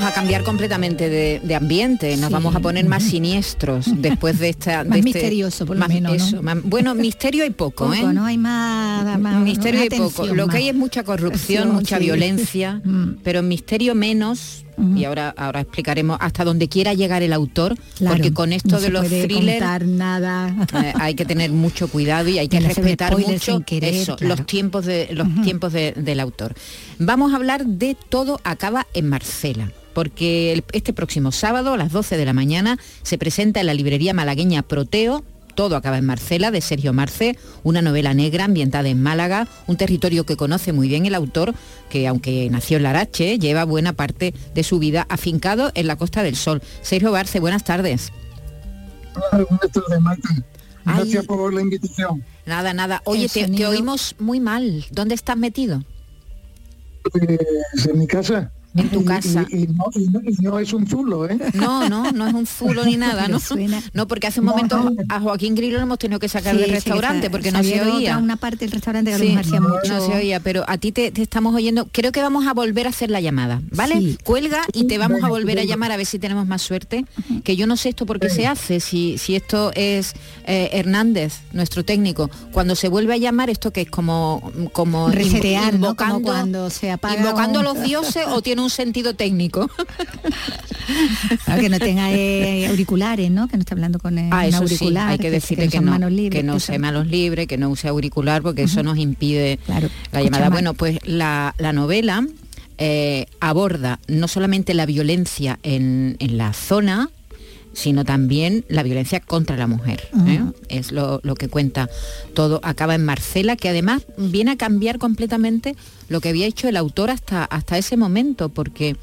Vamos a cambiar completamente de, de ambiente, nos Sí. vamos a poner más siniestros después de esta... Más de misterioso, por lo más- menos, ¿no? eso, más- bueno, misterio hay poco, Poco, ¿eh? ¿no? Hay más, más misterio hay poco. Lo que hay es mucha corrupción, mucha sí. violencia, Mm. pero misterio menos. Y ahora, ahora explicaremos hasta donde quiera llegar el autor, Claro, porque con esto no de los thrillers nada. eh, hay que tener mucho cuidado y hay que no respetar mucho querer, eso, claro. los tiempos de los tiempos de- del autor. Vamos a hablar de todo acaba en Marcela. Porque el- este próximo sábado a las 12 de la mañana se presenta en la librería malagueña Proteo todo acaba en Marcela, de Sergio Marce, una novela negra ambientada en Málaga, un territorio que conoce muy bien el autor, que aunque nació en Larache, lleva buena parte de su vida afincado en la Costa del Sol. Sergio Barce, buenas tardes. Hola, buenas tardes, Maite. Gracias Ay. por la invitación. Nada, nada. Oye, te, oímos muy mal. ¿Dónde estás metido? Pues, en mi casa. En tu casa. Y, y no, y no- y no es un zulo, ¿eh? No, no, no es un zulo ni nada, ¿no? suena- No, porque hace un momento a Joaquín Grillo lo hemos tenido que sacar Sí, del restaurante porque no se otra- oía. una parte del restaurante que Sí, nos hacía mucho. no se oía, pero a ti te, te estamos oyendo. Creo que vamos a volver a hacer la llamada, ¿vale? Sí. Cuelga y te vamos a volver a llamar a ver si tenemos más suerte. Que yo no sé esto por qué se hace, si, si esto es eh, Hernández, nuestro técnico. Cuando se vuelve a llamar, esto que es como, como Resetear, ¿no? Como invocando, cuando se apaga invocando a los dioses o tiene un sentido técnico. Claro, que no tenga eh, auriculares, ¿no? Que no esté hablando con eh, Ah, eso auricular. sí, hay que decirle que, son no, manos libres, que no use manos libres, que no use auricular, porque eso nos impide Claro, la llamada. mal. Bueno, pues la, la novela eh, aborda no solamente la violencia en, en la zona, sino también la violencia contra la mujer. ¿eh? Es lo, lo que cuenta todo. Acaba en Marcela, que además viene a cambiar completamente lo que había hecho el autor hasta, hasta ese momento, porque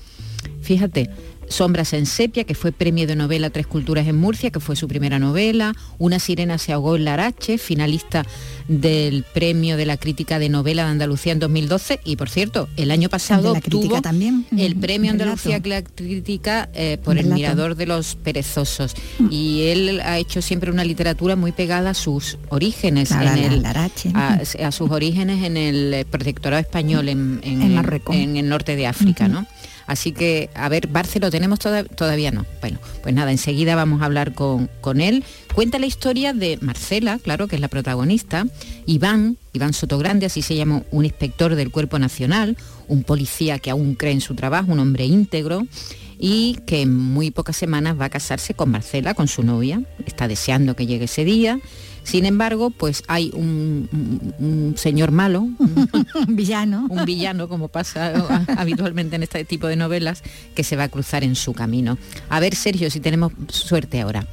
Fíjate, Sombras en sepia, que fue premio de novela Tres Culturas en Murcia, que fue su primera novela. Una sirena se ahogó en Larache, finalista del premio de la crítica de novela de Andalucía en 2012. Y por cierto, el año pasado la obtuvo también, el premio relato. Andalucía la crítica eh, por el mirador de los perezosos. Y él ha hecho siempre una literatura muy pegada a sus orígenes, en la- el- Larache. a, a sus orígenes en el eh, protectorado español en, en- En Marruecos. en el norte de África, ¿no? Así que, a ver, Barce, ¿lo tenemos toda- todavía no? Bueno, pues nada, enseguida vamos a hablar con, con él. Cuenta la historia de Marcela, claro, que es la protagonista, Iván, Iván Sotogrande, así se llama un inspector del Cuerpo Nacional, un policía que aún cree en su trabajo, un hombre íntegro, y que en muy pocas semanas va a casarse con Marcela, con su novia. Está deseando que llegue ese día. Sin embargo, pues hay un, un- un señor malo, un, villano, un villano, como pasa habitualmente en este tipo de novelas, que se va a cruzar en su camino. A ver, Sergio, si tenemos suerte ahora.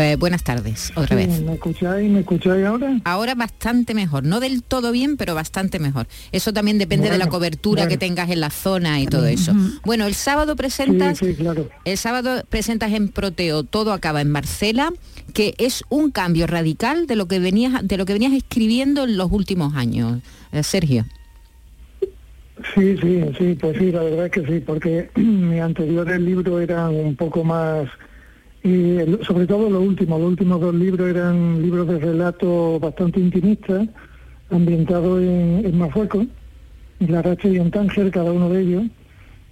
Eh, buenas tardes, otra Sí, vez. ¿Me escucháis? ¿Me escucháis ahora? Ahora bastante mejor, no del todo bien, pero bastante mejor. Eso también depende de la cobertura bueno. que tengas en la zona y todo eso. Bueno, el sábado presentas, Sí, sí, claro. el sábado presentas en Proteo, todo acaba en Marcela, que es un cambio radical de lo que venías, de lo que venías escribiendo en los últimos años, Eh, Sergio. Sí, sí, sí, pues sí, la verdad es que sí, porque mi anteriores libros eran un poco más, y sobre todo los últimos, los últimos dos libros eran libros de relato bastante intimistas, ambientados en, en Marruecos, en La Racha y en Tánger, cada uno de ellos,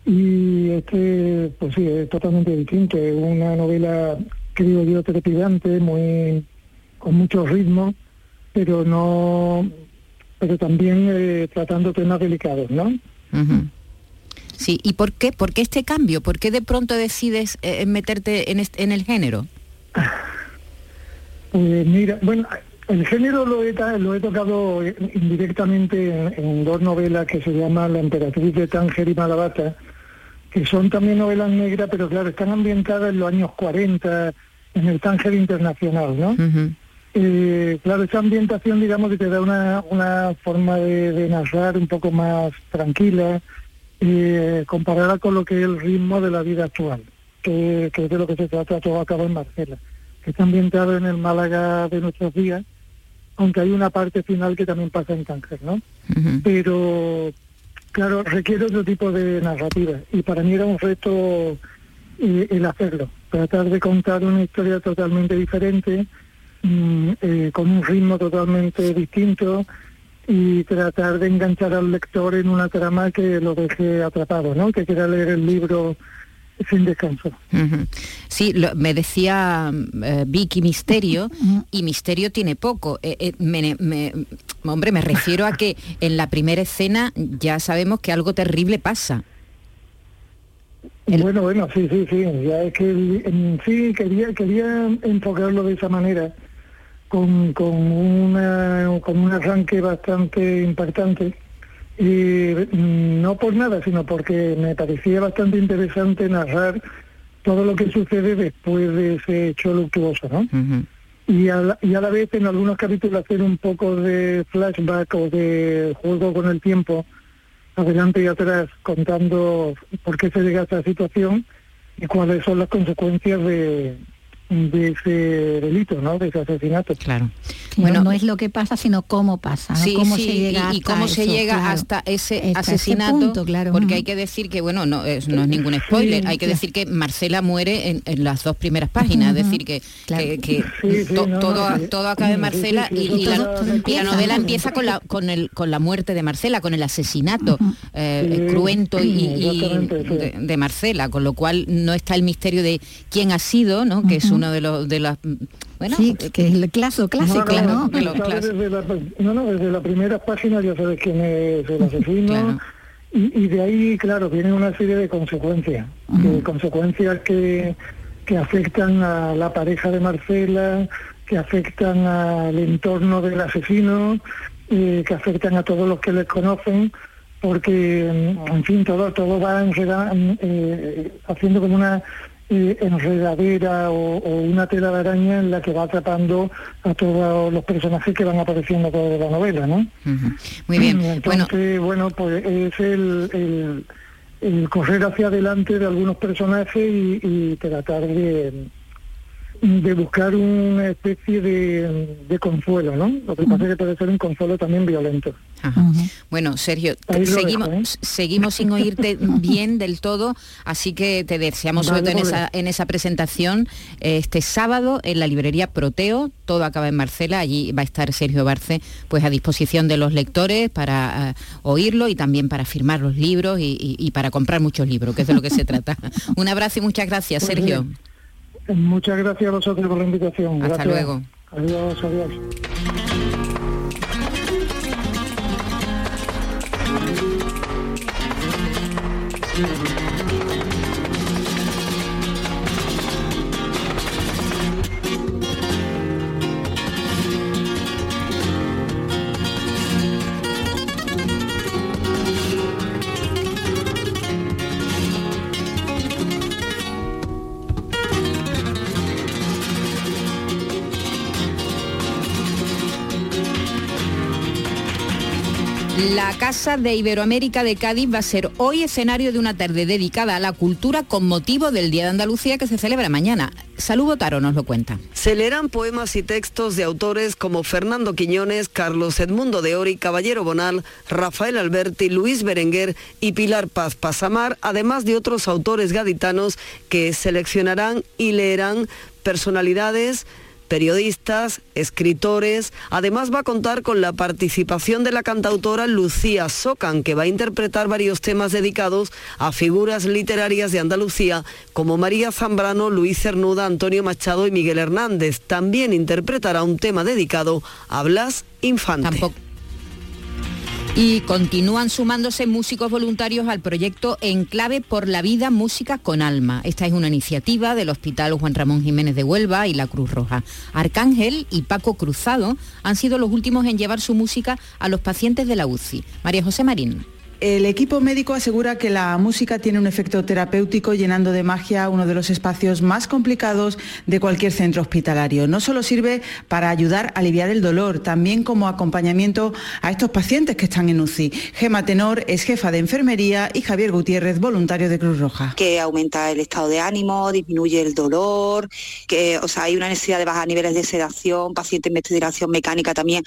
y este, pues sí, es totalmente distinto, es una novela, creo yo, trepidante, muy, con mucho ritmo, pero no, pero también eh, tratando temas delicados, ¿no? Sí, ¿y por qué? ¿Por qué este cambio? ¿Por qué de pronto decides eh, meterte en, en el género? Pues mira, bueno, el género lo he, lo he tocado eh, indirectamente en, en dos novelas que se llaman La emperatriz de Tánger y Malabata, que son también novelas negras, pero claro, están ambientadas en los años 40, en el Tánger internacional, ¿no? Eh, claro, esa ambientación, digamos, que te da una, una forma de, de narrar un poco más tranquila, eh, comparada con lo que es el ritmo de la vida actual, que, que es de lo que se trata todo acaba en Marcela, que está ambientado en el Málaga de nuestros días, aunque hay una parte final que también pasa en Tánger, ¿no? Pero, claro, requiere otro tipo de narrativa, y para mí era un reto eh, el hacerlo, tratar de contar una historia totalmente diferente, mm, eh, con un ritmo totalmente distinto y tratar de enganchar al lector en una trama que lo deje atrapado, ¿no? Que quiera leer el libro sin descanso. Ujú. Sí, lo- me decía eh, Vicky Misterio y Misterio tiene poco. Eh, eh, me- me- hombre, me refiero a que en la primera escena ya sabemos que algo terrible pasa. Bueno, bueno, sí, sí, sí. Ya es que en sí quería quería enfocarlo de esa manera, con, con una con un arranque bastante impactante. Y mm, no por nada, sino porque me parecía bastante interesante narrar todo lo que sucede después de ese hecho luctuoso, ¿no? y a, la, y a la vez en algunos capítulos hacer un poco de flashback o de juego con el tiempo, adelante y atrás, contando por qué se llega a esa situación y cuáles son las consecuencias de, de ese delito, ¿no? De ese asesinato. Claro. Bueno, no es lo que pasa, sino cómo pasa, ¿no? Sí, cómo sí, se llega y, cómo se eso, llega claro. hasta ese Hasta ese asesinato, punto, claro. porque hay que decir que, bueno, no es, no es ningún spoiler, Sí, hay que claro. decir que Marcela muere en, en las dos primeras páginas, es decir, que, que- que Sí, sí, to- no, todo, todo acaba en Sí, Marcela sí, sí, y, y la, todo- todo y la empieza. novela empieza con la, con, el, con la muerte de Marcela, con el asesinato eh, Sí, cruento y, de, de Marcela, con lo cual no está el misterio de quién ha sido, ¿no? que es uno de los de las bueno sí, que es el caso clásico, ¿no? de los sabes clásicos. desde la, no, no, desde la primera página ya sabes quién es el asesino. Y, y de ahí, claro, viene una serie de consecuencias. consecuencias que, que afectan a la pareja de Marcela, que afectan al entorno del asesino, eh, que afectan a todos los que les conocen, porque, en fin, todo, todo va eh, haciendo como una eh, enredadera o, o una tela de araña en la que va atrapando a todos los personajes que van apareciendo por la novela, ¿no? Muy bien, bueno, Entonces, bueno, pues es el, el, el correr hacia adelante de algunos personajes y, y tratar de, de buscar una especie de, de consuelo, ¿no? Lo que pasa es que puede ser un consuelo también violento. Ajá. Bueno, Sergio, seguimos, dejo, ¿eh? seguimos sin oírte bien del todo, así que te deseamos Vale, suerte en vale. esa, en esa presentación este sábado en la librería Proteo, todo acaba en Marcela, allí va a estar Sergio Barce pues a disposición de los lectores para eh, oírlo y también para firmar los libros y, y- y para comprar muchos libros, que es de lo que se trata. Un abrazo y muchas gracias, Pues Sergio. bien. Muchas gracias a vosotros por la invitación. Hasta Gracias. luego. Adiós, adiós. Casa de Iberoamérica de Cádiz va a ser hoy escenario de una tarde dedicada a la cultura con motivo del Día de Andalucía que se celebra mañana. Salud Botaro nos lo cuenta. Se leerán poemas y textos de autores como Fernando Quiñones, Carlos Edmundo de Ori, Caballero Bonal, Rafael Alberti, Luis Berenguer y Pilar Paz Pasamar, además de otros autores gaditanos que seleccionarán y leerán personalidades periodistas, escritores. Además va a contar con la participación de la cantautora Lucía Socan, que va a interpretar varios temas dedicados a figuras literarias de Andalucía como María Zambrano, Luis Cernuda, Antonio Machado y Miguel Hernández. También interpretará un tema dedicado a Blas Infante. Y continúan sumándose músicos voluntarios al proyecto Enclave por la Vida Música con Alma. Esta es una iniciativa del Hospital Juan Ramón Jiménez de Huelva y la Cruz Roja. Arcángel y Paco Cruzado han sido los últimos en llevar su música a los pacientes de la UCI. María José Marín. El equipo médico asegura que la música tiene un efecto terapéutico llenando de magia uno de los espacios más complicados de cualquier centro hospitalario. No solo sirve para ayudar a aliviar el dolor, también como acompañamiento a estos pacientes que están en UCI. Gema Tenor es jefa de enfermería y Javier Gutiérrez, voluntario de Cruz Roja. que aumenta el estado de ánimo, disminuye el dolor, que o sea, hay una necesidad de bajar niveles de sedación, pacientes en ventilación mecánica también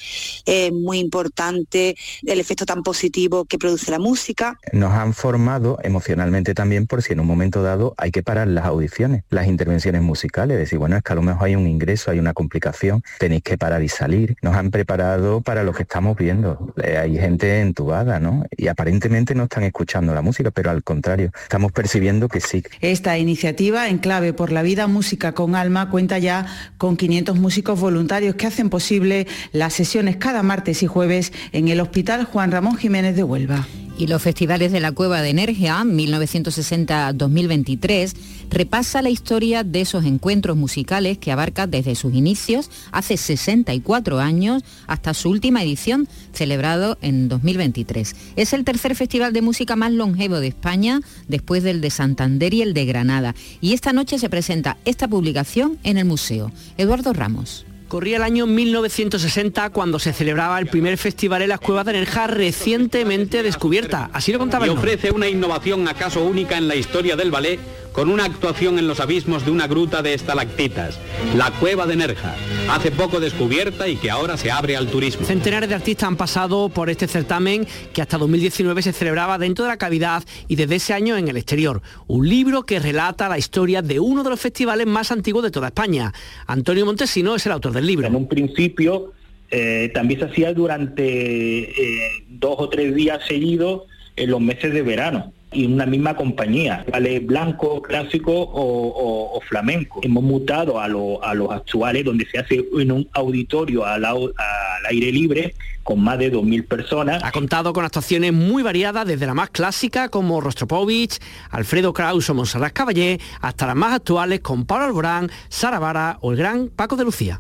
es muy importante, el efecto tan positivo que produce la música. Nos han formado emocionalmente también por si en un momento dado hay que parar las audiciones, las intervenciones musicales, decir, bueno, es que a lo mejor hay un ingreso, hay una complicación, tenéis que parar y salir. Nos han preparado para lo que estamos viendo. Eh, hay gente entubada, ¿no? Y aparentemente no están escuchando la música, pero al contrario, estamos percibiendo que sí. Esta iniciativa, En Clave por la Vida Música con Alma, cuenta ya con 500 músicos voluntarios que hacen posible las sesiones cada martes y jueves en el Hospital Juan Ramón Jiménez de Huelva. Y los festivales de la Cueva de Energía 1960-2023 repasa la historia de esos encuentros musicales que abarca desde sus inicios hace 64 años hasta su última edición celebrado en 2023. Es el tercer festival de música más longevo de España después del de Santander y el de Granada. Y esta noche se presenta esta publicación en el museo. Eduardo Ramos. Corría el año 1960 cuando se celebraba el primer festival en las cuevas de Nerja recientemente descubierta. Así lo contaba y ofrece una innovación acaso única en la historia del ballet con una actuación en los abismos de una gruta de estalactitas, la Cueva de Nerja, hace poco descubierta y que ahora se abre al turismo. Centenares de artistas han pasado por este certamen que hasta 2019 se celebraba dentro de la cavidad y desde ese año en el exterior. Un libro que relata la historia de uno de los festivales más antiguos de toda España. Antonio Montesino es el autor del libro. En un principio eh, también se hacía durante eh, dos o tres días seguidos en los meses de verano y una misma compañía, vale blanco, clásico o, flamenco. Hemos mutado a, lo- a los actuales donde se hace en un auditorio al, au- al aire libre con más de 2.000 personas. Ha contado con actuaciones muy variadas, desde la más clásica como Rostropovich, Alfredo Kraus o Monserrat Caballé, hasta las más actuales con Pablo Alborán, Sara Vara o el gran Paco de Lucía.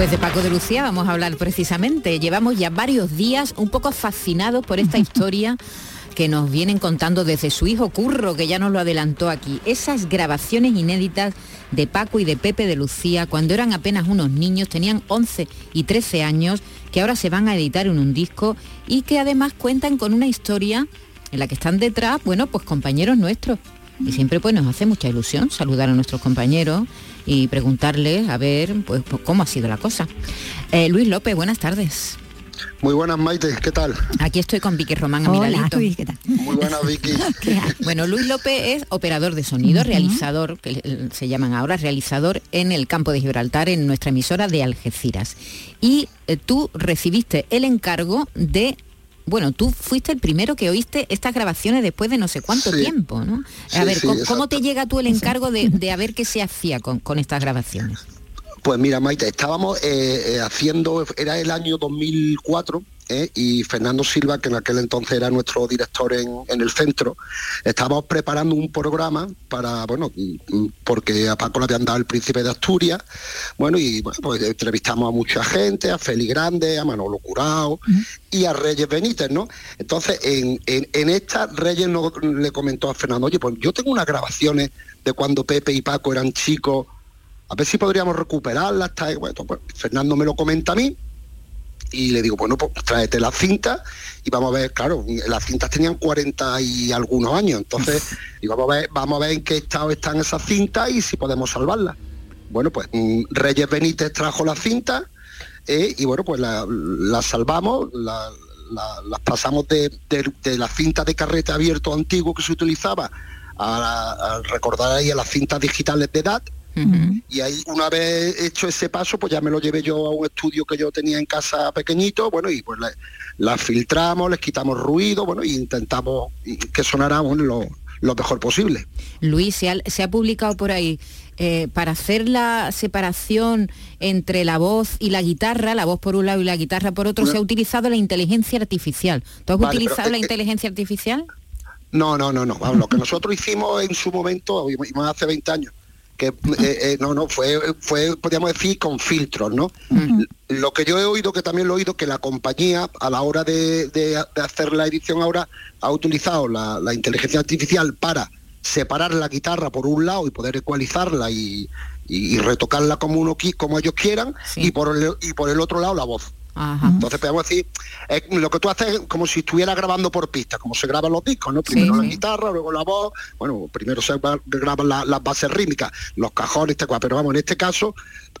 Pues de Paco de Lucía vamos a hablar precisamente. Llevamos ya varios días un poco fascinados por esta historia que nos vienen contando desde su hijo Curro, que ya nos lo adelantó aquí. Esas grabaciones inéditas de Paco y de Pepe de Lucía cuando eran apenas unos niños, tenían 11 y 13 años, que ahora se van a editar en un disco y que además cuentan con una historia en la que están detrás, bueno, pues compañeros nuestros. Y siempre pues nos hace mucha ilusión saludar a nuestros compañeros y preguntarles a ver pues, pues, cómo ha sido la cosa. Eh, Luis López, buenas tardes. Muy buenas, Maite, ¿qué tal? Aquí estoy con Vicky Román a mi Hola, ladito. Luis, ¿qué tal? Muy buenas, Vicky. Bueno, Luis López es operador de sonido, realizador, que se llaman ahora, realizador en el campo de Gibraltar, en nuestra emisora de Algeciras. Y eh, tú recibiste el encargo de... Bueno, tú fuiste el primero que oíste estas grabaciones después de no sé cuánto Sí. tiempo, ¿no? Sí, a ver, sí, ¿cómo, te llega tú el encargo de, de a ver qué se hacía con, con estas grabaciones? Pues mira, Maite, estábamos eh, eh, haciendo, era el año 2004, ¿eh? y Fernando Silva, que en aquel entonces era nuestro director en, en el centro, estábamos preparando un programa para, bueno, mm, porque a Paco le habían dado el príncipe de Asturias, bueno, y bueno, pues entrevistamos a mucha gente, a Feli Grande, a Manolo Curao y a Reyes Benítez, ¿no? Entonces, en, en- en esta, Reyes no, le comentó a Fernando, oye, pues yo tengo unas grabaciones de cuando Pepe y Paco eran chicos, a ver si podríamos recuperarlas. tal". Bueno, pues Fernando me lo comenta a mí, y le digo, bueno, pues tráete la cinta y vamos a ver, claro, las cintas tenían 40 y algunos años, entonces digo, vamos a ver, vamos a ver en qué estado están esas cintas y si podemos salvarlas. Bueno, pues mm, Reyes Benítez trajo la cinta eh, y bueno, pues la- las salvamos, la- la- las pasamos de, de- de la cinta de carrete abierto antiguo que se utilizaba a, a recordar ahí a las cintas digitales de edad. Y ahí, una vez hecho ese paso, pues ya me lo llevé yo a un estudio que yo tenía en casa pequeñito, bueno, y pues la- filtramos, les quitamos ruido, bueno, y intentamos que sonara bueno, lo, lo mejor posible. Luis, se ha, se ha publicado por ahí eh, para hacer la separación entre la voz y la guitarra, la voz por un lado y la guitarra por otro, se ha utilizado la inteligencia artificial. ¿Tú has Vale, pero, utilizado la eh, inteligencia artificial? No, no, no, no. Vamos, lo que nosotros hicimos en su momento, más hace 20 años, que eh, eh, no, no, fue, fue, podríamos decir, con filtros, ¿no? Lo que yo he oído, que también lo he oído, que la compañía a la hora de, de- de hacer la edición ahora ha utilizado la, la inteligencia artificial para separar la guitarra por un lado y poder ecualizarla y, y- y retocarla como uno como ellos quieran y por el, y por el otro lado la voz. Entonces podemos decir, es lo que tú haces es como si estuviera grabando por pista, como se graban los discos, ¿no? Primero la guitarra, luego la voz, bueno, primero se graban la- las bases rítmicas, los cajones, este, pero vamos, en este caso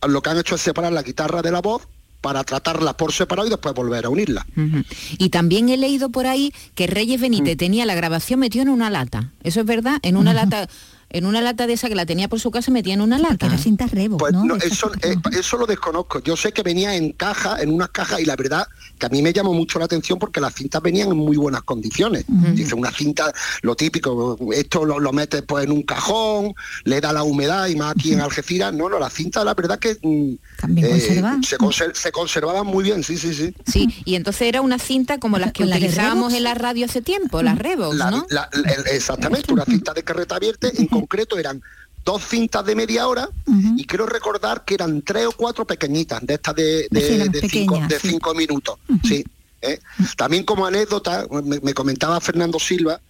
lo que han hecho es separar la guitarra de la voz para tratarlas por separado y después volver a unirlas. Ujú. Y también he leído por ahí que Reyes Mm. Benítez tenía la grabación metido en una lata. ¿Eso es verdad? En una lata en una lata de esa que la tenía por su casa metía en una lata. era cintas Revo, Pues no, eso, eh, eso lo desconozco. Yo sé que venía en caja, en unas cajas, y la verdad que a mí me llamó mucho la atención porque las cintas venían en muy buenas condiciones. Dice, una cinta, lo típico, esto lo, lo metes pues en un cajón, le da la humedad y más aquí en Algeciras. No, no, las cintas la verdad que mm, También conservan. se, conser- se conservaban muy bien, sí, sí, sí. Sí, y entonces era una cinta como las que ¿La utilizábamos en la radio hace tiempo, las Revox, La- ¿no? la- el- exactamente, una cinta de carreta abierta, en concreto eran dos cintas de media hora y quiero recordar que eran tres o cuatro pequeñitas, de estas de, de- Sí, cinco, de sí. cinco minutos. Sí, ¿eh? También como anécdota, me, me comentaba Fernando Silva,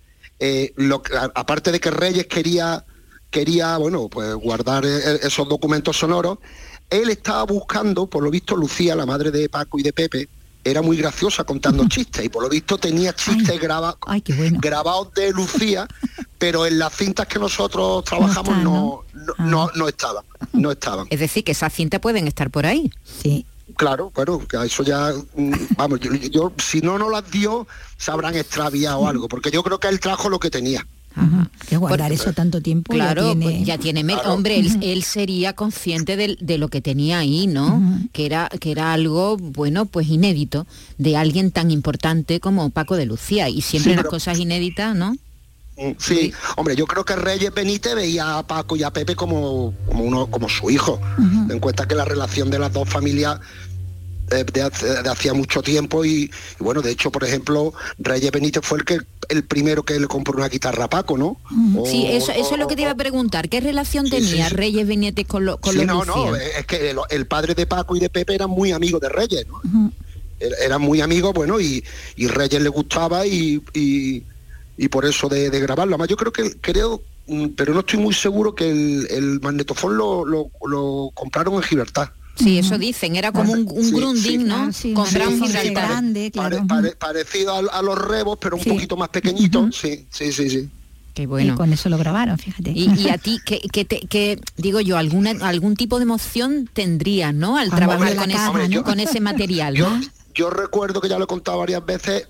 eh, lo que- a- aparte de que Reyes quería, quería bueno, pues guardar eh, esos documentos sonoros, él estaba buscando, por lo visto, Lucía, la madre de Paco y de Pepe, era muy graciosa contando chistes y por lo visto tenía chistes graba- grabados de Lucía, pero en las cintas que nosotros trabajamos no, no, no, no estaban, no estaban. Es decir, que esas cintas pueden estar por ahí. Sí. Claro, bueno, que a eso ya, mm, vamos, yo, yo- si no nos las dio, se habrán extraviado algo, porque yo creo que él trajo lo que tenía. Que guardar eso tanto tiempo ya Claro, tiene- pues ya tiene mérito. Hombre, él, él sería consciente del- de, lo que tenía ahí, ¿no? Que era que era algo, bueno, pues inédito de alguien tan importante como Paco de Lucía. Y siempre Sí, las pero- cosas inéditas, ¿no? Mm, Sí, hombre, yo creo que Reyes Benítez veía a Paco y a Pepe como, como uno, como su hijo. Ten en cuenta que la relación de las dos familias eh, de, hacía mucho tiempo y, y bueno, de hecho, por ejemplo, Reyes Benítez fue el que el primero que le compró una guitarra a Paco, ¿no? O- Sí, eso, eso o- es lo que te iba a preguntar. ¿Qué relación Sí, tenía sí. Reyes Benítez con, lo- con Sí, los no, no, es que el, el padre de Paco y de Pepe eran muy amigos de Reyes, ¿no? Er- Eran muy amigos, bueno, y, y Reyes le gustaba y, y, y por eso de, de grabarlo. Además, yo creo que, creo, mm, pero no estoy muy seguro que el, el magnetofón lo, lo, lo compraron en Gibraltar. Sí, eso dicen. Era como un, un Sí, grunding, sí. ¿no? Con Sí, gran sí, sí, Gibraltar. pare- pare- pare- parecido a, a los rebos, pero un poquito más pequeñito. Sí, sí, sí, sí. Qué bueno. Y con eso lo grabaron, fíjate. Y, y a ti, que, que, te- que, digo yo, alguna, algún tipo de emoción tendrías, ¿no? Al Cuando trabajar con, ese, caja, ¿no? con ese material, Yo, ¿no? yo recuerdo que ya lo he contado varias veces,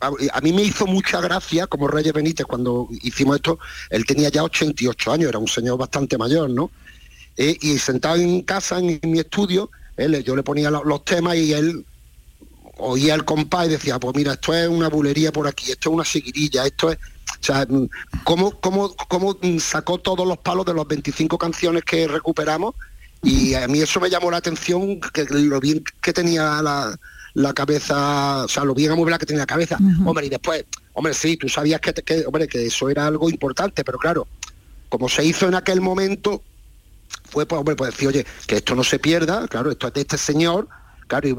a, mí me hizo mucha gracia, como Reyes Benítez, cuando hicimos esto, él tenía ya 88 años, era un señor bastante mayor, ¿no? Eh, y sentado en casa, en, mi estudio, él, yo le ponía lo- los temas y él oía el compás y decía, pues mira, esto es una bulería por aquí, esto es una seguirilla, esto es... O sea, ¿cómo, cómo, cómo sacó todos los palos de las 25 canciones que recuperamos? Y a mí eso me llamó la atención, que lo bien que tenía la, la cabeza, o sea, lo bien amueblada que tenía la cabeza. Hombre, y después, hombre, sí, tú sabías que, te- que, hombre, que eso era algo importante, pero claro, como se hizo en aquel momento, fue pues, hombre, pues decir, oye, que esto no se pierda, claro, esto es de este señor, claro, y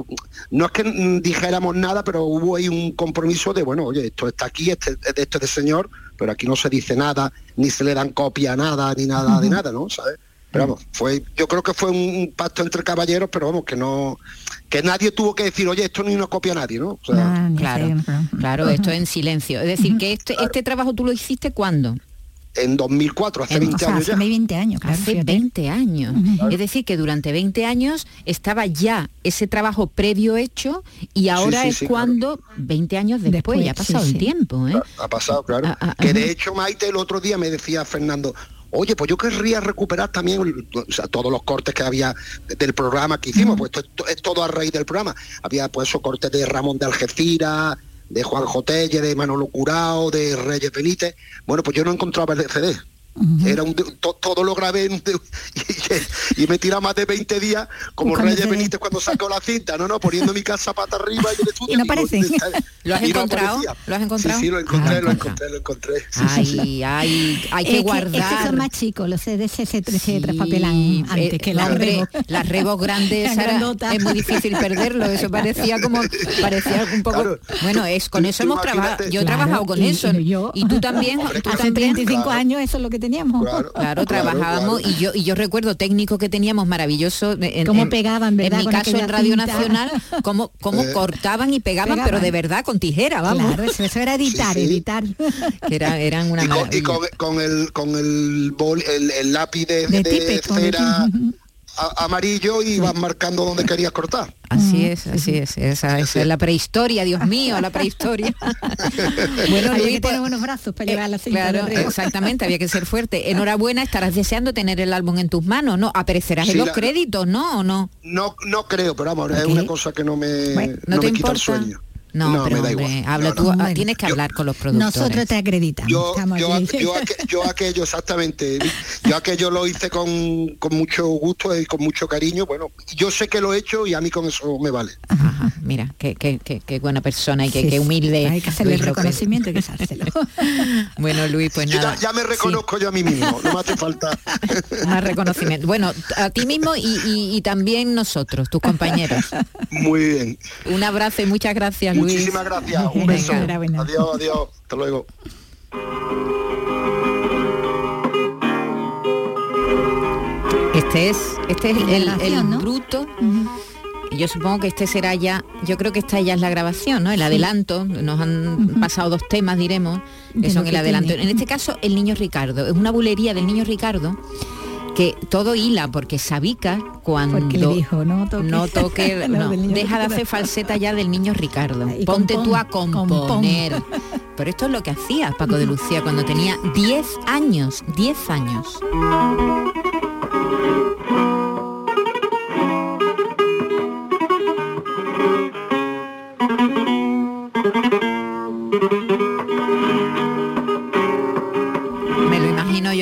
no es que dijéramos nada, pero hubo ahí un compromiso de, bueno, oye, esto está aquí, este, es de este señor, pero aquí no se dice nada, ni se le dan copia a nada, ni nada de nada, ¿no? ¿Sabes? Pero vamos, fue, yo creo que fue un pacto entre caballeros, pero vamos, que no, que nadie tuvo que decir, oye, esto ni una copia a nadie, ¿no? O sea, claro, claro, esto en silencio. Es decir, que este, este trabajo tú lo hiciste cuándo? en 2004, hace 20 años ya. 20 años, Hace 20 años. Es decir, que durante 20 años estaba ya ese trabajo previo hecho y ahora sí, es sí, cuando, 20 años después, Después, ya ha pasado sí. el tiempo, ¿eh? Ha pasado, claro. Ah, ah, que ajá. de hecho, Maite, el otro día me decía Fernando, oye, pues yo querría recuperar también el- o sea, todos los cortes que había del programa que hicimos, pues esto es, es todo a raíz del programa. Había pues esos cortes de Ramón de Algeciras, de Juan Jotelle, de Manolo Curao, de Reyes Benítez. Bueno, pues yo no encontraba el CD. Era un, de- to- todo lo grabé en y, y me tira más de 20 días como Reyes. Benítez cuando sacó la cinta, no, no, poniendo mi casa pata arriba y el estudio. Y no digo, aparecen. ¿dónde está? ¿Lo has Y no encontrado? aparecía. ¿Lo has encontrado? Sí, sí, lo encontré, Ah, lo encontré, lo encontré. Ay, ay, hay que Es guardar. es que son más chicos, los CDs se, se, traspapelan antes eh, que la hombre, Rebo. las rebos grandes Las ahora grandotas. es muy difícil perderlo eso parecía como parecía un poco Claro. bueno es con Tú- eso tú hemos trabajado yo he Claro, trabajado con y- eso y yo- y tú también Hombre, tú Hace también 35 Claro. años eso es lo que teníamos. Claro. Trabajábamos claro. y yo y yo recuerdo técnicos que teníamos maravillosos en, Cómo en- pegaban, ¿verdad? En mi caso en Radio. Nacional, cómo, cómo Eh. cortaban y pegaban, Pegaban. pero de verdad con tijera, vamos. Claro, eso, eso era editar, Sí, sí. editar. Que era, eran una y con, y maravilla. con, con el con el, bol, el, el lápiz de, De de tipe, con el cera tipe. A- amarillo y vas marcando donde querías cortar. Así es, así es, esa, esa es la prehistoria, Dios mío, la prehistoria. bueno, Había Luis, que pues, tener unos brazos para eh, llevar la cinta claro, exactamente, había que ser fuerte. Enhorabuena, estarás deseando tener el álbum en tus manos, ¿no? Aparecerás en los la- créditos, ¿no? ¿O no? No no creo, pero vamos, es una cosa que no me, Bueno, ¿no no te me quita el importa? sueño. No, No, pero me da hombre, igual. habla No, tú, no. ah, Bueno, tienes que hablar con los productores. Nosotros te acreditamos. Yo, yo, aqu- yo, aqu- yo aquello, exactamente, yo aquello lo hice con, con mucho gusto y con mucho cariño, bueno, yo sé que lo he hecho y a mí con eso me vale. Ajá, mira, qué, qué, qué, qué buena persona y qué, Sí, qué sí. humilde. Hay que hacerle el López. reconocimiento y que. Bueno, Luis, pues nada. ya, ya me reconozco yo a mí mismo, no me hace falta. Más reconocimiento. Bueno, a ti mismo y, y- y también nosotros, tus compañeros. Muy bien. Un abrazo y muchas gracias, Luis. Muchísimas gracias, un Venga, beso. Adiós, adiós, hasta luego. Este es, este es el, el Relación, ¿no? bruto. Yo supongo que este será ya, yo creo que esta ya es la grabación, ¿no? El adelanto, nos han pasado dos temas, diremos, que De son el adelanto. tiene. En este caso, el niño Ricardo, es una bulería del niño Ricardo que todo hila porque Sabica cuando Porque le dijo, no toque. no no, deja de hacer falseta ya del niño Ricardo. Y Ponte tú a componer. Pero esto es lo que hacía Paco de Lucía cuando tenía 10 años, 10 años.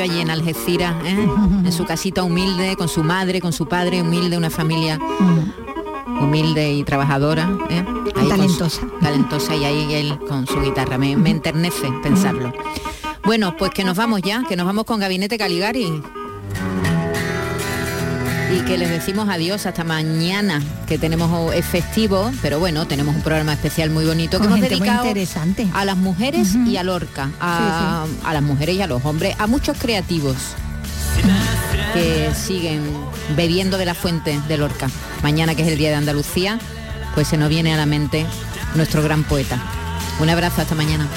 Allí en Algeciras, ¿eh? en su casita humilde, con su madre, con su padre, humilde, una familia humilde y trabajadora. ¿eh? Ahí con su- Talentosa. talentosa y ahí él con su guitarra. Me, me enternece pensarlo. Bueno, pues que nos vamos ya, que nos vamos con Gabinete Caligari. Y que les decimos adiós hasta mañana, que tenemos es festivo, pero bueno, tenemos un programa especial muy bonito que Con hemos dedicado interesante. a las mujeres y a Lorca, a, a las mujeres y a los hombres, a muchos creativos que siguen bebiendo de la fuente de Lorca. Mañana que es el Día de Andalucía, pues se nos viene a la mente nuestro gran poeta. Un abrazo hasta mañana.